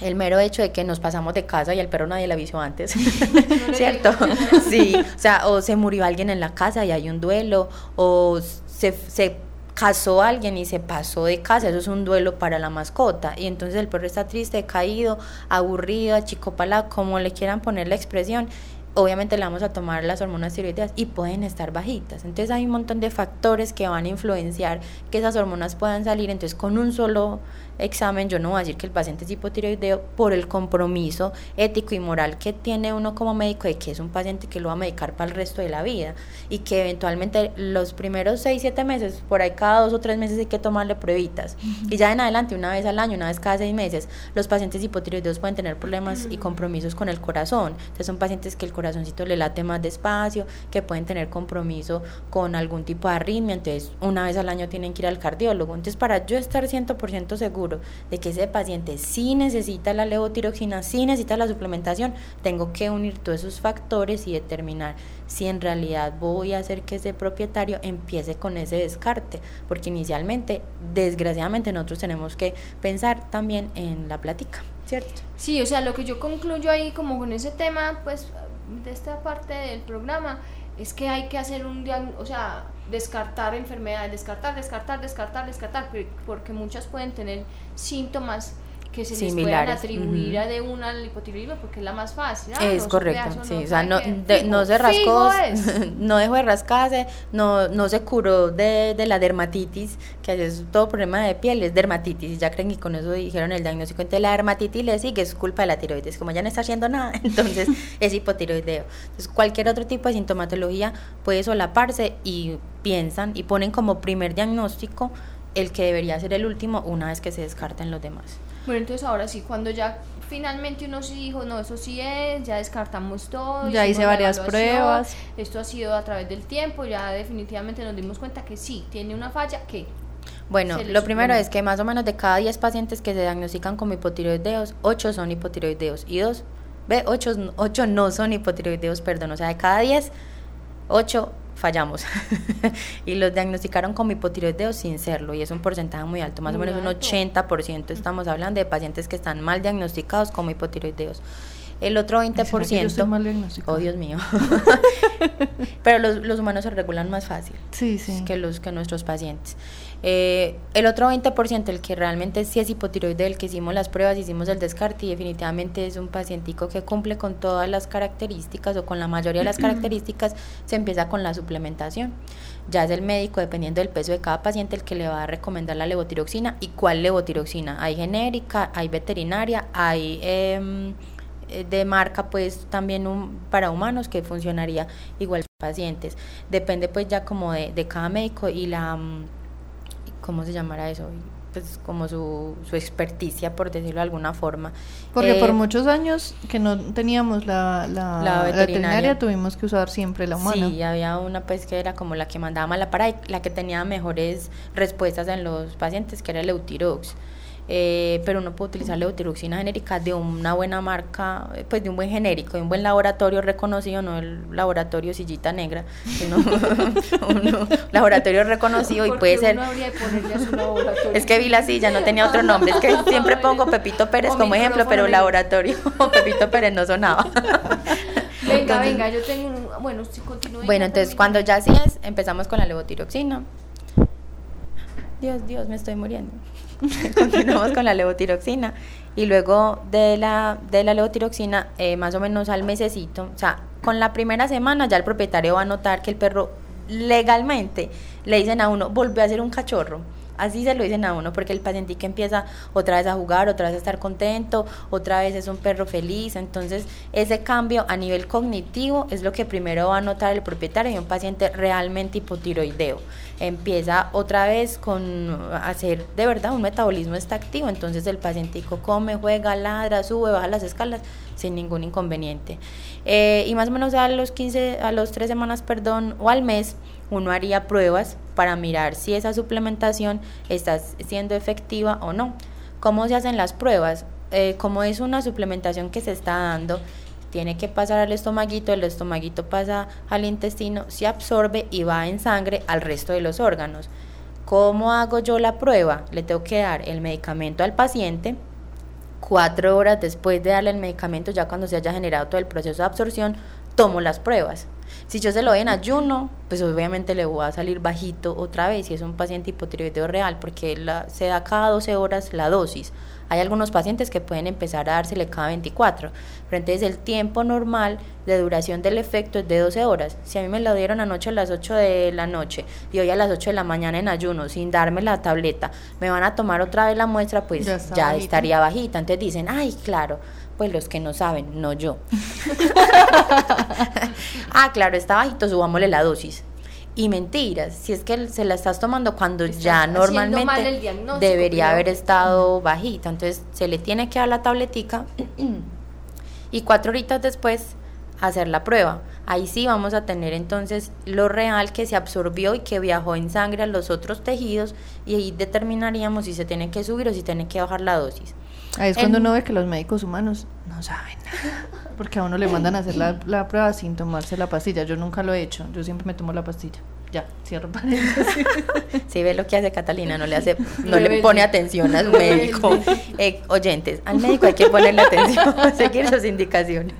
el mero hecho de que nos pasamos de casa y al perro nadie le avisó antes, ¿cierto? Sí, o sea, o se murió alguien en la casa y hay un duelo, o se, se casó alguien y se pasó de casa, eso es un duelo para la mascota, y entonces el perro está triste, caído, aburrido, achicopalado, como le quieran poner la expresión, obviamente le vamos a tomar las hormonas tiroideas y pueden estar bajitas. Entonces hay un montón de factores que van a influenciar que esas hormonas puedan salir. Entonces con un solo examen yo no voy a decir que el paciente es hipotiroideo por el compromiso ético y moral que tiene uno como médico de que es un paciente que lo va a medicar para el resto de la vida y que eventualmente los primeros 6, 7 meses, por ahí cada dos o tres meses hay que tomarle pruebitas. Y ya en adelante, una vez al año, una vez cada seis meses, los pacientes hipotiroideos pueden tener problemas y compromisos con el corazón. Entonces son pacientes que el corazoncito le late más despacio, que pueden tener compromiso con algún tipo de arritmia. Entonces una vez al año tienen que ir al cardiólogo. Entonces para yo estar 100% seguro de que ese paciente sí necesita la levotiroxina, sí necesita la suplementación, tengo que unir todos esos factores y determinar si en realidad voy a hacer que ese propietario empiece con ese descarte, porque inicialmente, desgraciadamente, nosotros tenemos que pensar también en la plática, ¿cierto? Sí, o sea, lo que yo concluyo ahí como con ese tema, pues, de esta parte del programa, es que hay que hacer un diagnóstico, o sea, descartar enfermedades, descartar, descartar, descartar, descartar, porque muchas pueden tener síntomas que se les puedan Similares, atribuir ujú. a de una al hipotiroidismo porque es la más fácil. Ah, es no, correcto, sí, no, o sea, no, qué, de- fijo, no se rascó, no dejó de rascarse, no, no se curó de, de la dermatitis, que es todo problema de piel, es dermatitis, y ya creen que con eso dijeron el diagnóstico, entonces la dermatitis le sigue, es culpa de la tiroides, como ya no está haciendo nada, entonces es hipotiroideo. Entonces cualquier otro tipo de sintomatología puede solaparse y piensan y ponen como primer diagnóstico el que debería ser el último una vez que se descarten los demás. Bueno, entonces ahora sí, cuando ya finalmente uno sí dijo, no, eso sí es, ya descartamos todo. Ya hice varias pruebas. Esto ha sido a través del tiempo, ya definitivamente nos dimos cuenta que sí, tiene una falla que... Bueno, lo primero es que más o menos de cada 10 pacientes que se diagnostican como hipotiroideos, 8 son hipotiroideos y 2, ve, 8, ocho no son hipotiroideos, perdón, o sea, de cada 10, 8 fallamos. y los diagnosticaron como hipotiroideos sin serlo y es un porcentaje muy alto, más Muy o menos alto. un 80%. Estamos hablando de pacientes que están mal diagnosticados como hipotiroideos. El otro ¿Será que yo estoy 20%, mal diagnosticada? oh Dios mío, Pero los, los humanos se regulan más fácil Sí, sí. que, los, que nuestros pacientes. Eh, el otro 20%, el que realmente sí es hipotiroide, el que hicimos las pruebas, hicimos el descarte y definitivamente es un pacientico que cumple con todas las características o con la mayoría de las características, se empieza con la suplementación. Ya es el médico, dependiendo del peso de cada paciente, el que le va a recomendar la levotiroxina y cuál levotiroxina. Hay genérica, hay veterinaria, hay... em, eh, de marca pues también un, para humanos que funcionaría igual para pacientes depende pues ya como de, de cada médico y la mm, cómo se llamará eso pues como su, su experticia por decirlo de alguna forma Porque Eh, por muchos años que no teníamos la, la, La la veterinaria. tuvimos que usar siempre la humana. Sí, había una pues que era como la que mandaba más la para la que tenía mejores respuestas en los pacientes, que era el Eutirox. Eh, pero uno puede utilizar la eutiroxina genérica de una buena marca, eh, pues de un buen genérico, de un buen laboratorio reconocido, no el laboratorio sillita negra, sino un laboratorio reconocido y puede ser uno habría de ponerle a su laboratorio. es que vi la silla, no tenía otro nombre. Es que siempre pongo Pepito Pérez O como ejemplo, pero laboratorio Pepito Pérez no sonaba. Venga, Entonces- venga, yo tengo un... Bueno, si continúe. Bueno, entonces cuando ya así es, empezamos con la levotiroxina. Dios, Dios, me estoy muriendo. Continuamos con la levotiroxina. Y luego de la, de la levotiroxina, eh, más o menos al mesecito, o sea, con la primera semana ya el propietario va a notar que el perro legalmente le dicen a uno, volvió a ser un cachorro. Así se lo dicen a uno, porque el paciente empieza otra vez a jugar, otra vez a estar contento, otra vez es un perro feliz. Entonces, ese cambio a nivel cognitivo es lo que primero va a notar el propietario de un paciente realmente hipotiroideo. Empieza otra vez con hacer de verdad un metabolismo está activo. Entonces, el pacientico come, juega, ladra, sube, baja las escalas sin ningún inconveniente. Eh, y más o menos a los 15, a los 3 semanas, perdón, o al mes, uno haría pruebas para mirar si esa suplementación está siendo efectiva o no. ¿Cómo se hacen las pruebas? Eh, como es una suplementación que se está dando, tiene que pasar al estomaguito, el estomaguito pasa al intestino, se absorbe y va en sangre al resto de los órganos. ¿Cómo hago yo la prueba? Le tengo que dar el medicamento al paciente, cuatro horas después de darle el medicamento, ya cuando se haya generado todo el proceso de absorción, tomo las pruebas. Si yo se lo doy en ayuno, pues obviamente le va a salir bajito otra vez si es un paciente hipotiroideo real, porque la- se da cada 12 horas la dosis. Hay algunos pacientes que pueden empezar a dársele cada 24, pero entonces el tiempo normal de duración del efecto es de 12 horas. Si a mí me lo dieron anoche a las 8 de la noche y hoy a las 8 de la mañana en ayuno, sin darme la tableta, me van a tomar otra vez la muestra, pues Ya ya, estaría bajita. Entonces dicen, ay, claro, pues los que no saben, no yo. ah, claro, está bajito, subámosle la dosis. Y mentiras, si es que se la estás tomando cuando Estás ya normalmente debería haber estado bajita. Entonces se le tiene que dar la tabletica y cuatro horitas después hacer la prueba. Ahí sí vamos a tener entonces lo real que se absorbió y que viajó en sangre a los otros tejidos y ahí determinaríamos si se tiene que subir o si tiene que bajar la dosis. Ahí es cuando uno ve que los médicos humanos no saben nada. Porque a uno le mandan a hacer la, la prueba sin tomarse la pastilla. Yo nunca lo he hecho. Yo siempre me tomo la pastilla. Ya, cierro paréntesis. Si ve lo que hace Catalina, no le hace, no le pone atención al médico. Eh, oyentes, al médico hay que ponerle atención, seguir sus indicaciones.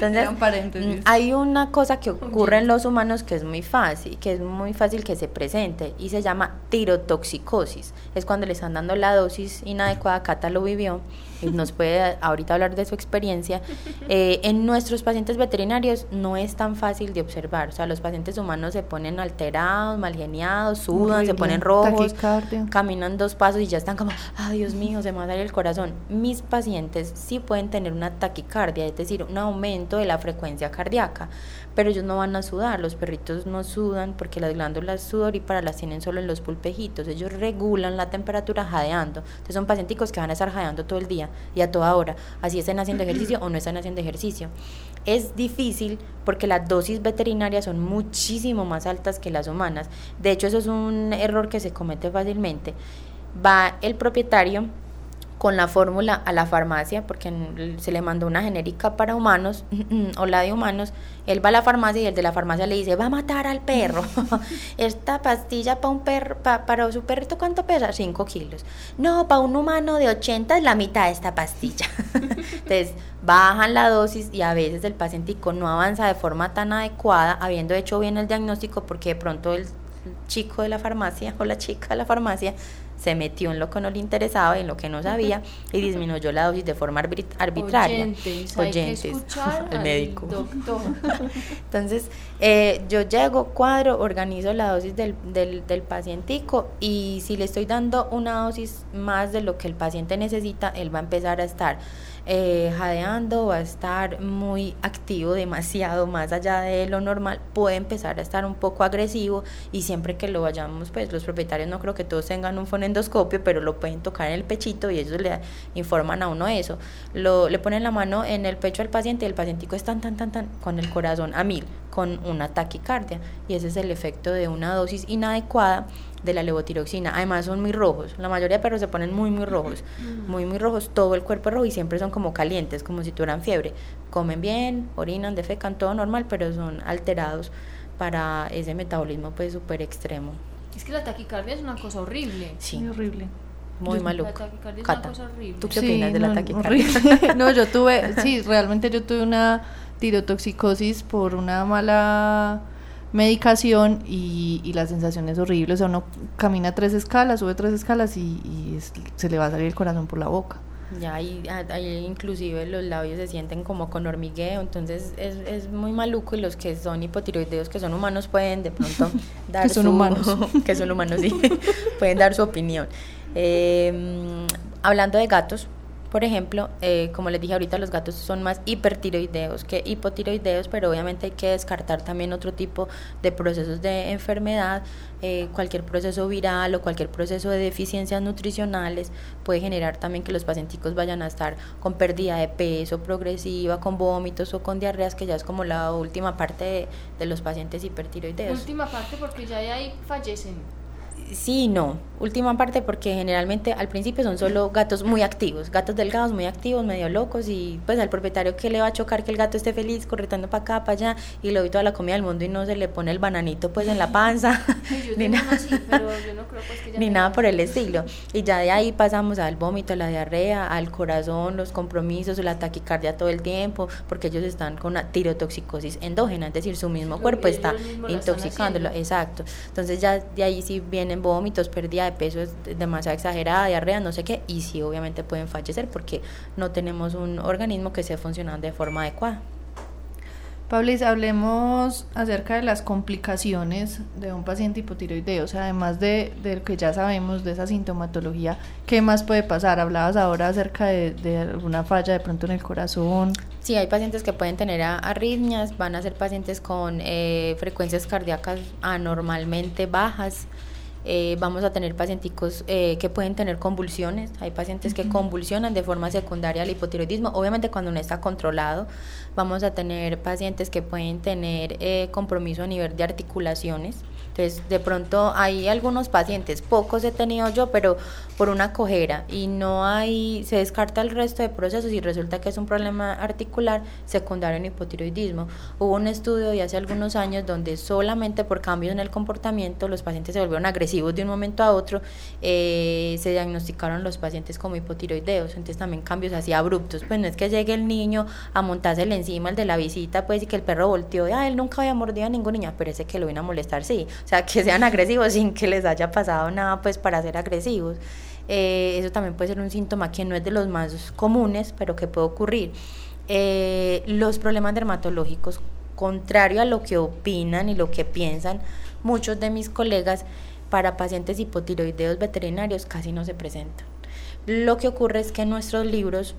Entonces, mm, hay una cosa que ocurre en los humanos que es muy fácil, que es muy fácil que se presente y se llama tirotoxicosis. Es cuando le están dando la dosis inadecuada, Cata lo vivió nos puede ahorita hablar de su experiencia. Eh, en nuestros pacientes veterinarios no es tan fácil de observar, o sea, los pacientes humanos se ponen alterados, mal geniados, sudan, se ponen rojos, Taquicardia. caminan dos pasos y ya están como, ay Dios mío, se me va a salir el corazón. Mis pacientes sí pueden tener una taquicardia, es decir, un aumento de la frecuencia cardíaca, pero ellos no van a sudar, los perritos no sudan porque las glándulas sudoríparas las tienen solo en los pulpejitos, ellos regulan la temperatura jadeando, entonces son pacienticos que van a estar jadeando todo el día y a toda hora, así estén haciendo ejercicio o no están haciendo ejercicio. Es difícil porque las dosis veterinarias son muchísimo más altas que las humanas. De hecho, eso es un error que se comete fácilmente. Va el propietario con la fórmula a la farmacia, porque se le mandó una genérica para humanos o la de humanos, él va a la farmacia y el de la farmacia le dice, va a matar al perro. Esta pastilla para un perro, para su perrito, ¿cuánto pesa? 5 kilos. No, para un humano de 80 es la mitad de esta pastilla. Entonces, bajan la dosis y a veces el pacientico no avanza de forma tan adecuada, habiendo hecho bien el diagnóstico, porque de pronto el chico de la farmacia o la chica de la farmacia se metió en lo que no le interesaba y en lo que no sabía y disminuyó la dosis de forma arbitraria. Oyentes, Oyentes al médico. Entonces, eh, yo llego, cuadro, organizo la dosis del, del, del pacientico y si le estoy dando una dosis más de lo que el paciente necesita, él va a empezar a estar eh, jadeando, va a estar muy activo, demasiado más allá de lo normal, puede empezar a estar un poco agresivo y siempre que lo vayamos, pues los propietarios no creo que todos tengan un fonendoscopio, pero lo pueden tocar en el pechito y ellos le informan a uno eso. Lo, le ponen la mano en el pecho al paciente y el pacientico está tan, tan, tan, tan, con el corazón a mil, con una taquicardia y ese es el efecto de una dosis inadecuada de la levotiroxina. Además son muy rojos. La mayoría de perros se ponen muy, muy rojos. Muy, muy rojos. Todo el cuerpo es rojo y siempre son como calientes, como si tuvieran fiebre. Comen bien, orinan, defecan, todo normal, pero son alterados para ese metabolismo pues súper extremo. Es que la taquicardia es una cosa horrible. Sí. Muy horrible. Muy maluco. La taquicardia es una cosa horrible. ¿Tú qué opinas de la taquicardia? no, yo tuve, sí, realmente yo tuve una tirotoxicosis por una mala medicación y, y, la sensación es horrible. O sea, uno camina tres escalas, sube tres escalas y, se le va a salir el corazón por la boca. Ya ahí, ahí, inclusive los labios se sienten como con hormigueo, entonces es, es muy maluco y los que son hipotiroideos, que son humanos, pueden de pronto dar que son humanos. que son humanos, sí, pueden dar su opinión. Eh, hablando de gatos, por ejemplo, eh, como les dije ahorita, los gatos son más hipertiroideos que hipotiroideos, pero obviamente hay que descartar también otro tipo de procesos de enfermedad. Eh, cualquier proceso viral o cualquier proceso de deficiencias nutricionales puede generar también que los pacientes vayan a estar con pérdida de peso progresiva, con vómitos o con diarreas, que ya es como la última parte de, de los pacientes hipertiroideos. Última parte porque ya de ahí fallecen. Sí, no. Última parte porque generalmente al principio son solo gatos muy activos, gatos delgados muy activos, medio locos y pues al propietario que le va a chocar que el gato esté feliz corriendo para acá, para allá y le doy toda la comida del mundo y no se le pone el bananito pues en la panza. ni nada, ni nada por el estilo. Y ya de ahí pasamos al vómito, a la diarrea, al corazón, los compromisos, la taquicardia todo el tiempo, porque ellos están con una tirotoxicosis endógena, es decir, su mismo cuerpo está intoxicándolo. Exacto. Entonces ya de ahí sí vienen vómitos, pérdida de peso es demasiado exagerada, diarrea, no sé qué, y sí obviamente pueden fallecer porque no tenemos un organismo que esté funcionando de forma adecuada. Pablis, hablemos acerca de las complicaciones de un paciente hipotiroideo. O sea, además de, de, lo que ya sabemos de esa sintomatología, ¿qué más puede pasar? Hablabas ahora acerca de, de alguna falla de pronto en el corazón. Sí, hay pacientes que pueden tener arritmias, van a ser pacientes con eh, frecuencias cardíacas anormalmente bajas, eh, vamos a tener pacienticos eh, que pueden tener convulsiones, hay pacientes que convulsionan de forma secundaria al hipotiroidismo, obviamente cuando no está controlado, vamos a tener pacientes que pueden tener eh, compromiso a nivel de articulaciones, entonces, de pronto hay algunos pacientes, pocos he tenido yo, pero por una cojera y no hay, se descarta el resto de procesos y resulta que es un problema articular secundario en hipotiroidismo. Hubo un estudio de hace algunos años donde solamente por cambios en el comportamiento los pacientes se volvieron agresivos de un momento a otro, eh, se diagnosticaron los pacientes como hipotiroideos, entonces también cambios así abruptos, pues no es que llegue el niño a montársele encima el de la visita, pues y que el perro volteó, ah, él nunca había mordido a ningún niño, pero ese que lo vino a molestar, sí, o sea, que sean agresivos sin que les haya pasado nada pues para ser agresivos. Eh, eso también puede ser un síntoma que no es de los más comunes, pero que puede ocurrir. Eh, los problemas dermatológicos, contrario a lo que opinan y lo que piensan muchos de mis colegas, para pacientes hipotiroideos veterinarios casi no se presentan. Lo que ocurre es que nuestros libros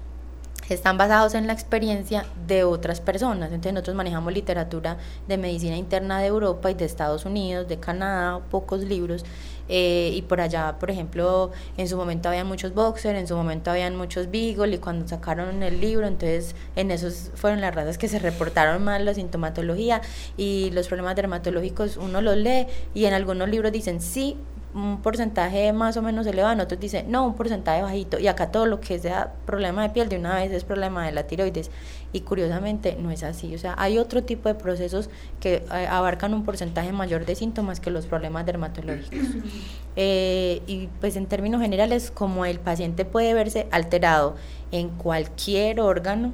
están basados en la experiencia de otras personas. Entonces nosotros manejamos literatura de medicina interna de Europa y de Estados Unidos, de Canadá, pocos libros. Eh, y por allá, por ejemplo, en su momento había muchos boxer, en su momento habían muchos beagle y cuando sacaron el libro, entonces en esos fueron las razas que se reportaron más la sintomatología y los problemas dermatológicos uno los lee y en algunos libros dicen sí, un porcentaje más o menos elevado, otros dicen, no, un porcentaje bajito, y acá todo lo que sea problema de piel de una vez es problema de la tiroides, y curiosamente no es así, o sea, hay otro tipo de procesos que eh, abarcan un porcentaje mayor de síntomas que los problemas dermatológicos. Eh, y pues en términos generales, como el paciente puede verse alterado en cualquier órgano,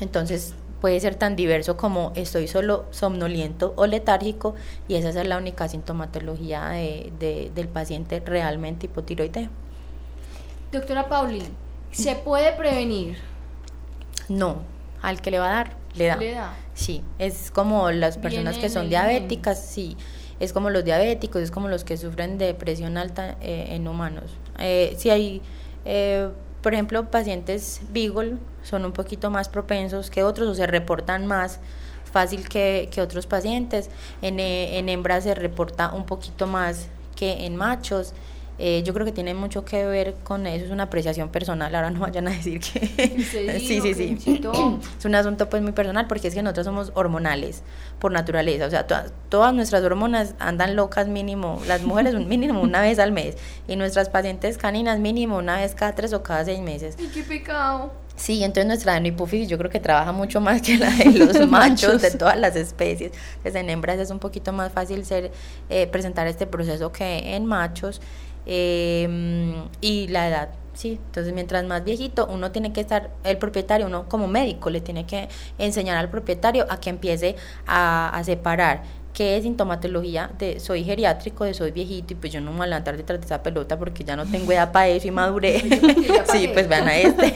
entonces puede ser tan diverso como estoy solo somnoliento o letárgico y esa es la única sintomatología de, del paciente realmente hipotiroideo. Doctora Pauli, ¿se puede prevenir? No, al que le va a dar, le da. ¿Le da? Sí, es como las personas que son diabéticas, sí, es como los diabéticos, es como los que sufren de presión alta eh, en humanos. Eh, si hay, eh, por ejemplo, pacientes Beagle, son un poquito más propensos que otros o se reportan más fácil que, que otros pacientes. En, eh, en hembras se reporta un poquito más que en machos. Eh, yo creo que tiene mucho que ver con eso, es una apreciación personal, ahora no vayan a decir que... sí, sí, sí. Es un asunto pues muy personal porque es que nosotros somos hormonales por naturaleza, o sea, todas nuestras hormonas andan locas mínimo, las mujeres mínimo una vez al mes y nuestras pacientes caninas mínimo una vez cada tres o cada seis meses. ¡Y qué pecado! Sí, entonces nuestra hipófisis yo creo que trabaja mucho más que la de los machos de todas las especies. Pues en hembras es un poquito más fácil ser eh, presentar este proceso que en machos. Eh, y la edad, sí. Entonces mientras más viejito, uno tiene que estar, el propietario, uno como médico, le tiene que enseñar al propietario a que empiece a, a separar ¿Qué es sintomatología de soy geriátrico, de soy viejito y pues yo no me voy a levantar detrás de esa pelota porque ya no tengo edad para eso y maduré? sí, pues vean a este.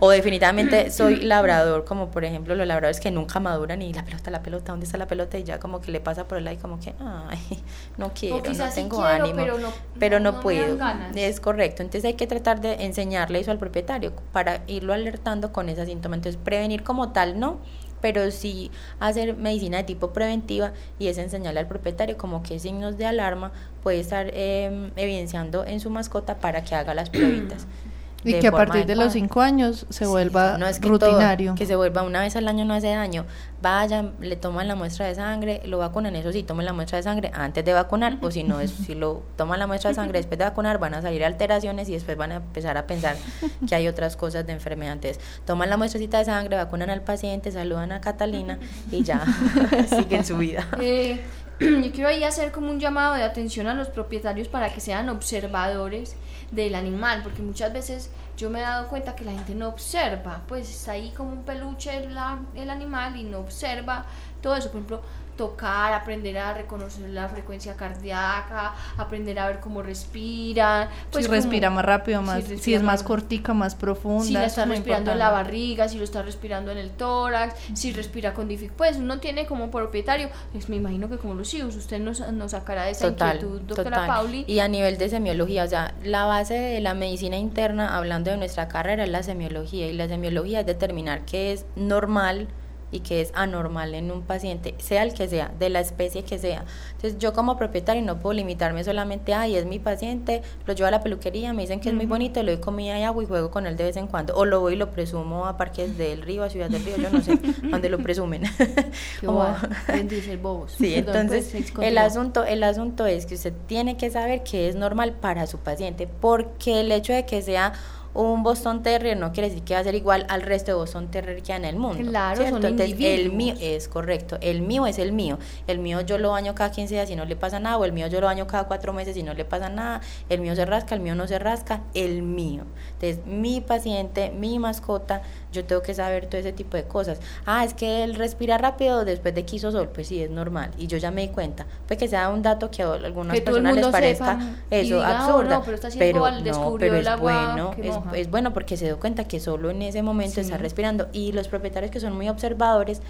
o definitivamente soy labrador, como por ejemplo los labradores que nunca maduran y la pelota, la pelota, ¿dónde está la pelota? Y ya como que le pasa por el lado y como que, ay, no quiero, no tengo ánimo, pero no, pero no, puedo. Es correcto, entonces hay que tratar de enseñarle eso al propietario para irlo alertando con esa síntoma. Entonces prevenir como tal, no pero sí hacer medicina de tipo preventiva y es enseñarle al propietario como qué signos de alarma puede estar eh, evidenciando en su mascota para que haga las pruebas. Y que a partir de los cinco años se vuelva rutinario. que se vuelva una vez al año no hace daño. Vayan, le toman la muestra de sangre, lo vacunan, eso sí, tomen la muestra de sangre antes de vacunar, o si no, es, si lo toman la muestra de sangre después de vacunar, van a salir alteraciones y después van a empezar a pensar que hay otras cosas de enfermedad. Entonces, toman la muestracita de sangre, vacunan al paciente, saludan a Catalina y ya, siguen su vida. Eh, yo quiero ahí hacer como un llamado de atención a los propietarios para que sean observadores del animal, porque muchas veces yo me he dado cuenta que la gente no observa, pues está ahí como un peluche el, el animal y no observa todo eso. Por ejemplo, tocar, aprender a reconocer la frecuencia cardíaca, aprender a ver cómo respira. Pues si respira más rápido, más, si, es más cortica, más profunda. Si la está respirando en la barriga, si lo está respirando en el tórax, si respira con dificultad. Pues uno tiene como propietario, pues me imagino que como los hijos, usted nos, nos sacará de esa inquietud, doctora Pauli. Y a nivel de semiología, o sea, la base de la medicina interna, hablando de nuestra carrera, es la semiología. Y la semiología es determinar qué es normal y que es anormal en un paciente, sea el que sea, de la especie que sea. Entonces yo como propietario no puedo limitarme solamente, ay, es mi paciente, lo llevo a la peluquería, me dicen que es muy bonito, le doy comida y agua y juego con él de vez en cuando, o lo voy y lo presumo a Parques del Río, a Ciudad del Río, yo no sé, donde lo presumen. como, dice el bobos. Sí, entonces pues, el asunto, el asunto es que usted tiene que saber que es normal para su paciente, porque el hecho de que sea un Boston Terrier no quiere decir que va a ser igual al resto de Boston Terrier que hay en el mundo. Claro, Entonces, el mío es correcto, el mío es el mío. El mío yo lo baño cada 15 días y no le pasa nada, o el mío yo lo baño cada 4 meses y no le pasa nada. El mío se rasca, el mío no se rasca, el mío. Entonces, mi paciente, mi mascota, yo tengo que saber todo ese tipo de cosas. Ah, es que él respira rápido después de que hizo sol, pues sí, es normal. Y yo ya me di cuenta. Pues que sea un dato que a algunas personas les parezca eso oh, absurdo. pero, pero, no, pero es bueno, es, bueno porque se dio cuenta que solo en ese momento está respirando. Y los propietarios que son muy observadores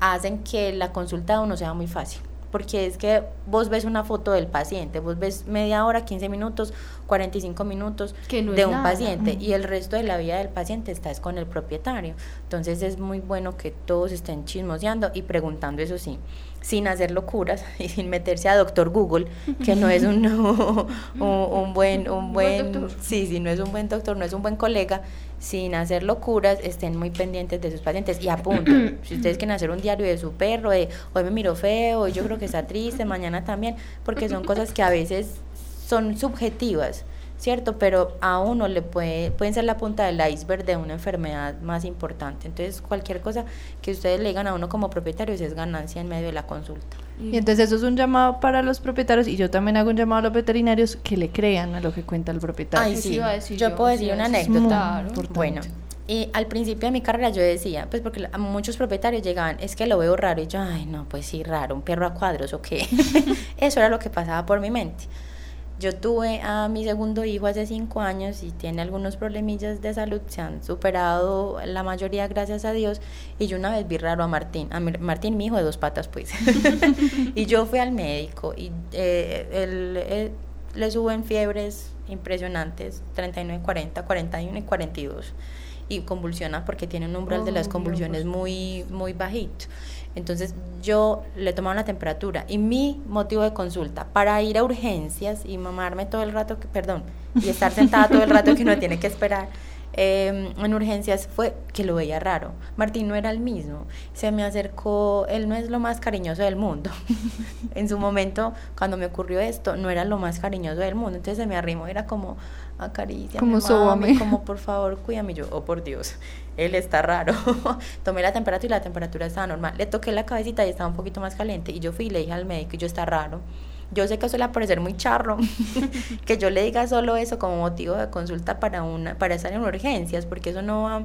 hacen que la consulta de uno sea muy fácil porque es que vos ves una foto del paciente, vos ves media hora, 15 minutos, 45 minutos de un paciente y el resto de la vida del paciente está es con el propietario. Entonces es muy bueno que todos estén chismoseando y preguntando eso sí, sin hacer locuras y sin meterse a doctor Google, que no es un, un, buen, un buen, sí, sí, no es un buen doctor, no es un buen colega, sin hacer locuras, estén muy pendientes de sus pacientes y apunten. si ustedes quieren hacer un diario de su perro, de hoy me miro feo, hoy yo creo que está triste, mañana también, porque son cosas que a veces son subjetivas. ¿cierto? Pero a uno le puede, pueden ser la punta del iceberg de una enfermedad más importante. Entonces, cualquier cosa que ustedes le digan a uno como propietarios es ganancia en medio de la consulta. Y entonces eso es un llamado para los propietarios y yo también hago un llamado a los veterinarios que le crean a lo que cuenta el propietario. Ay, sí. yo, puedo decir una anécdota. Bueno, y al principio de mi carrera yo decía, pues porque muchos propietarios llegaban, es que lo veo raro y yo, ay, no, pues sí, raro, un perro a cuadros o qué. Eso era lo que pasaba por mi mente. Yo tuve a mi segundo hijo hace cinco años y tiene algunos problemillas de salud, se han superado la mayoría gracias a Dios. Y yo una vez vi raro a Martín, a Martín mi hijo de dos patas pues, y yo fui al médico y eh, él, le suben fiebres impresionantes, 39, 40, 41 y 42 y convulsiona porque tiene un umbral de las convulsiones muy, muy bajito. Entonces yo le tomaba una temperatura y mi motivo de consulta para ir a urgencias y mamarme todo el rato, perdón, y estar sentada todo el rato que no tiene que esperar em, en urgencias fue que lo veía raro. Martín no era el mismo. Se me acercó, él no es lo más cariñoso del mundo. en su momento, cuando me ocurrió esto, no era lo más cariñoso del mundo. Entonces se me arrimó, era como, acaricia, como como por favor, cuídame. yo, oh por Dios él está raro. Tomé la temperatura y la temperatura estaba normal. Le toqué la cabecita y estaba un poquito más caliente. Y yo fui y le dije al médico, y yo está raro. Yo sé que eso le va a parecer muy charro, que yo le diga solo eso como motivo de consulta para, una, para estar en urgencias, porque eso no va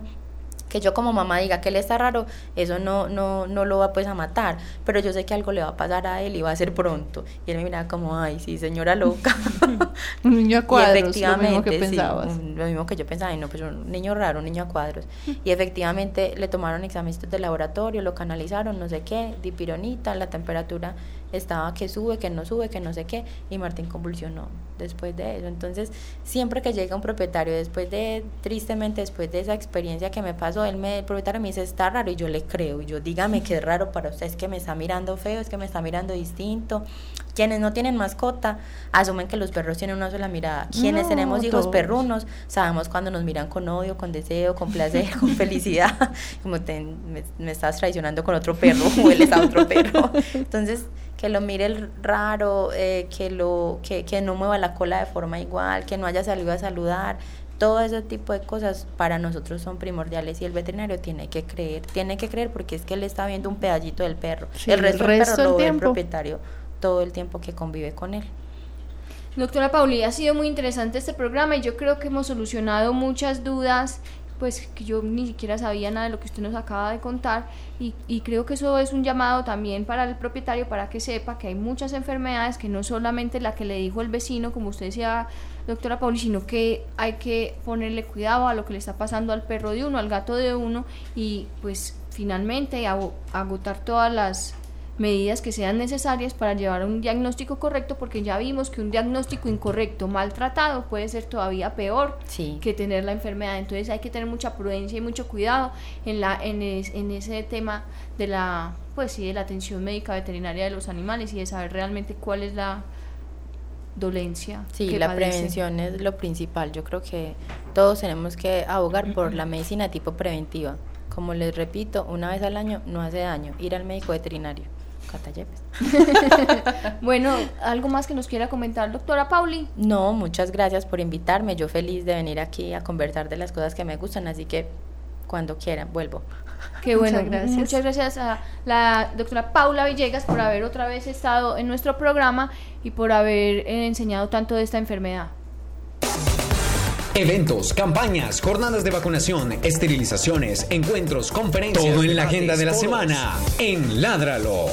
que yo como mamá diga que él está raro, eso no, no, no lo va pues a matar, pero yo sé que algo le va a pasar a él y va a ser pronto. Y él me miraba como, ay, sí, señora loca. un niño a cuadros, efectivamente, lo mismo que pensabas. lo mismo que yo pensaba, y no, pues un niño raro, un niño a cuadros. y efectivamente le tomaron exámenes de laboratorio, lo canalizaron, no sé qué, dipironita, la temperatura estaba que sube, que no sube, que no sé qué, y Martín convulsionó después de eso. Entonces, siempre que llega un propietario, después de, tristemente, después de esa experiencia que me pasó, él me, el propietario me dice, está raro, y yo le creo, y yo, dígame que es raro para usted, es que me está mirando feo, es que me está mirando distinto. Quienes no tienen mascota, asumen que los perros tienen una sola mirada. Quienes tenemos hijos perrunos, sabemos cuando nos miran con odio, con deseo, con placer, con felicidad, como me, me, estás traicionando con otro perro, hueles a otro perro. Entonces, que lo mire raro, eh, que, lo, que, que no mueva la cola de forma igual, que no haya salido a saludar, todo ese tipo de cosas para nosotros son primordiales y el veterinario tiene que creer, tiene que creer porque es que él está viendo un pedallito del perro, el resto, del perro lo ve el propietario todo el tiempo que convive con él. Doctora Pauli, ha sido muy interesante este programa y yo creo que hemos solucionado muchas dudas pues que yo ni siquiera sabía nada de lo que usted nos acaba de contar y, y, creo que eso es un llamado también para el propietario para que sepa que hay muchas enfermedades que no solamente la que le dijo el vecino, como usted decía, doctora Pauli, sino que hay que ponerle cuidado a lo que le está pasando al perro de uno, al gato de uno y pues finalmente agotar todas las medidas que sean necesarias para llevar un diagnóstico correcto, porque ya vimos que un diagnóstico incorrecto, maltratado, puede ser todavía peor que tener la enfermedad. Entonces hay que tener mucha prudencia y mucho cuidado en, la, en, en ese tema de la, pues sí, de la atención médica veterinaria de los animales y de saber realmente cuál es la dolencia. Sí, la prevención es lo principal. Yo creo que todos tenemos que abogar por la medicina tipo preventiva. Como les repito, una vez al año no hace daño ir al médico veterinario. bueno, ¿algo más que nos quiera comentar, doctora Pauli? No, muchas gracias por invitarme. Yo feliz de venir aquí a conversar de las cosas que me gustan, así que cuando quieran, vuelvo. Qué bueno, muchas gracias. Muchas gracias a la doctora Paula Villegas por haber otra vez estado en nuestro programa y por haber enseñado tanto de esta enfermedad. Eventos, campañas, jornadas de vacunación, esterilizaciones, encuentros, conferencias. Todo en la agenda de la semana en Ládralo.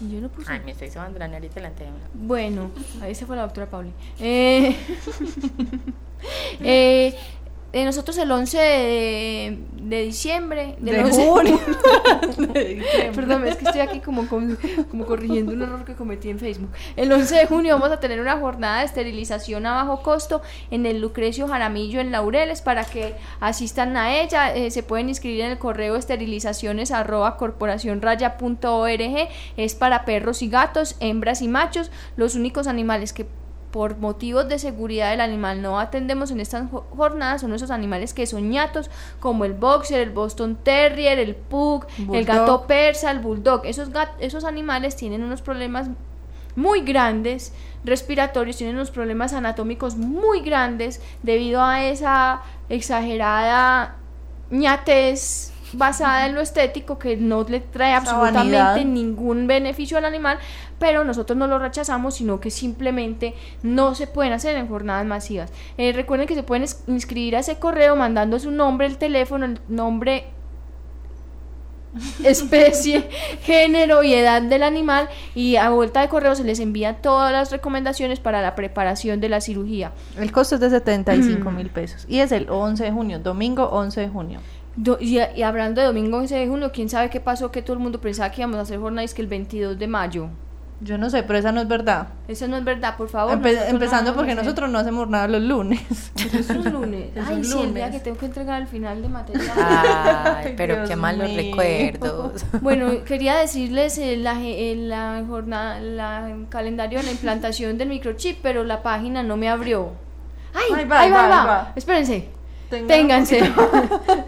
Yo no puse. Ay, me estoy sobando la nariz delante de Bueno, ahí se fue la doctora Pauli. Eh, eh, eh, nosotros el 11 de, de diciembre, de, junio. Perdón, es que estoy aquí como, como, corrigiendo un error que cometí en Facebook. El 11 de junio vamos a tener una jornada de esterilización a bajo costo en el Lucrecio Jaramillo en Laureles para que asistan a ella. Eh, se pueden inscribir en el correo esterilizaciones arroba Es para perros y gatos, hembras y machos. Los únicos animales que por motivos de seguridad del animal no atendemos en estas jornadas son esos animales que son ñatos, como el boxer, el Boston Terrier, el pug, el gato persa, el bulldog. Esos, esos animales tienen unos problemas muy grandes respiratorios, tienen unos problemas anatómicos muy grandes debido a esa exagerada ñatez basada en lo estético que no le trae absolutamente ningún beneficio al animal, pero nosotros no lo rechazamos, sino que simplemente no se pueden hacer en jornadas masivas. Eh, recuerden que se pueden inscribir a ese correo mandando su nombre, el teléfono, el nombre especie, género y edad del animal y a vuelta de correo se les envía todas las recomendaciones para la preparación de la cirugía. El costo es de 75 mil pesos y es el 11 de junio, domingo 11 de junio. Y, hablando de domingo 11 de junio, ¿quién sabe qué pasó? Que todo el mundo pensaba que íbamos a hacer jornadas que el 22 de mayo. Yo no sé, pero esa no es verdad. Esa no es verdad, por favor. empezando porque nosotros no hacemos nada los lunes. Es un lunes. Ay, sí, el día que tengo que entregar al final de material. Ay, pero qué malos recuerdos. Bueno, quería decirles el, la, la jornada, el calendario de la implantación del microchip, pero la página no me abrió. Ay, ahí va, ahí va, va. Espérense. Ténganse.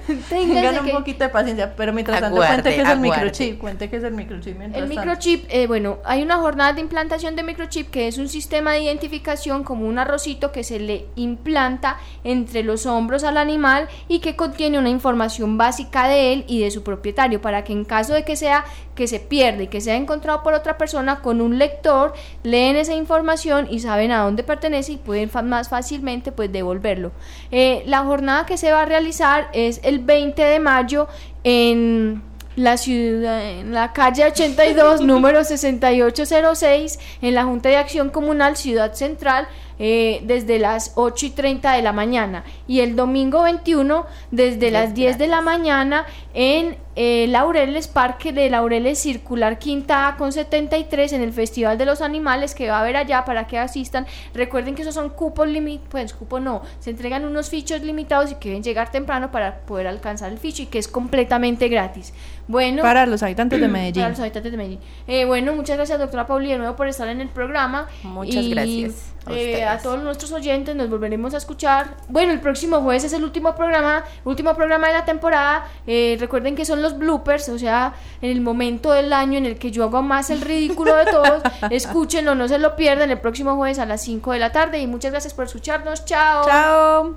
Tengan un poquito de paciencia, pero mientras tanto cuente que es el microchip, cuente que es el microchip. El microchip, eh, bueno, hay una jornada de implantación de microchip que es un sistema de identificación como un arrocito que se le implanta entre los hombros al animal y que contiene una información básica de él y de su propietario para que en caso de que sea que se pierde y que sea encontrado por otra persona con un lector, leen esa información y saben a dónde pertenece y pueden más fácilmente pues devolverlo. Eh, la jornada que se va a realizar es el 20 de mayo en la ciudad, en la calle 82, número 6806, en la Junta de Acción Comunal Ciudad Central, eh, desde las 8 y 30 de la mañana. Y el domingo 21, desde las 10 de la mañana, en eh, Laureles Parque de Laureles Circular Quinta con 73 en el Festival de los Animales que va a haber allá para que asistan. Recuerden que esos son cupos limitados, pues cupo no, se entregan unos fichos limitados y que deben llegar temprano para poder alcanzar el ficho y que es completamente gratis. Bueno, para los habitantes de Medellín. Para los habitantes de Medellín. Eh, bueno, muchas gracias doctora Pauli de nuevo por estar en el programa. Muchas gracias. A, eh, a, todos nuestros oyentes nos volveremos a escuchar. Bueno, el próximo jueves es el último programa, último programa de la temporada. recuerden que son los bloopers, o sea, en el momento del año en el que yo hago más el ridículo de todos. Escúchenlo, no se lo pierdan el próximo jueves a las 5 de la tarde. Y muchas gracias por escucharnos. Chao. Chao.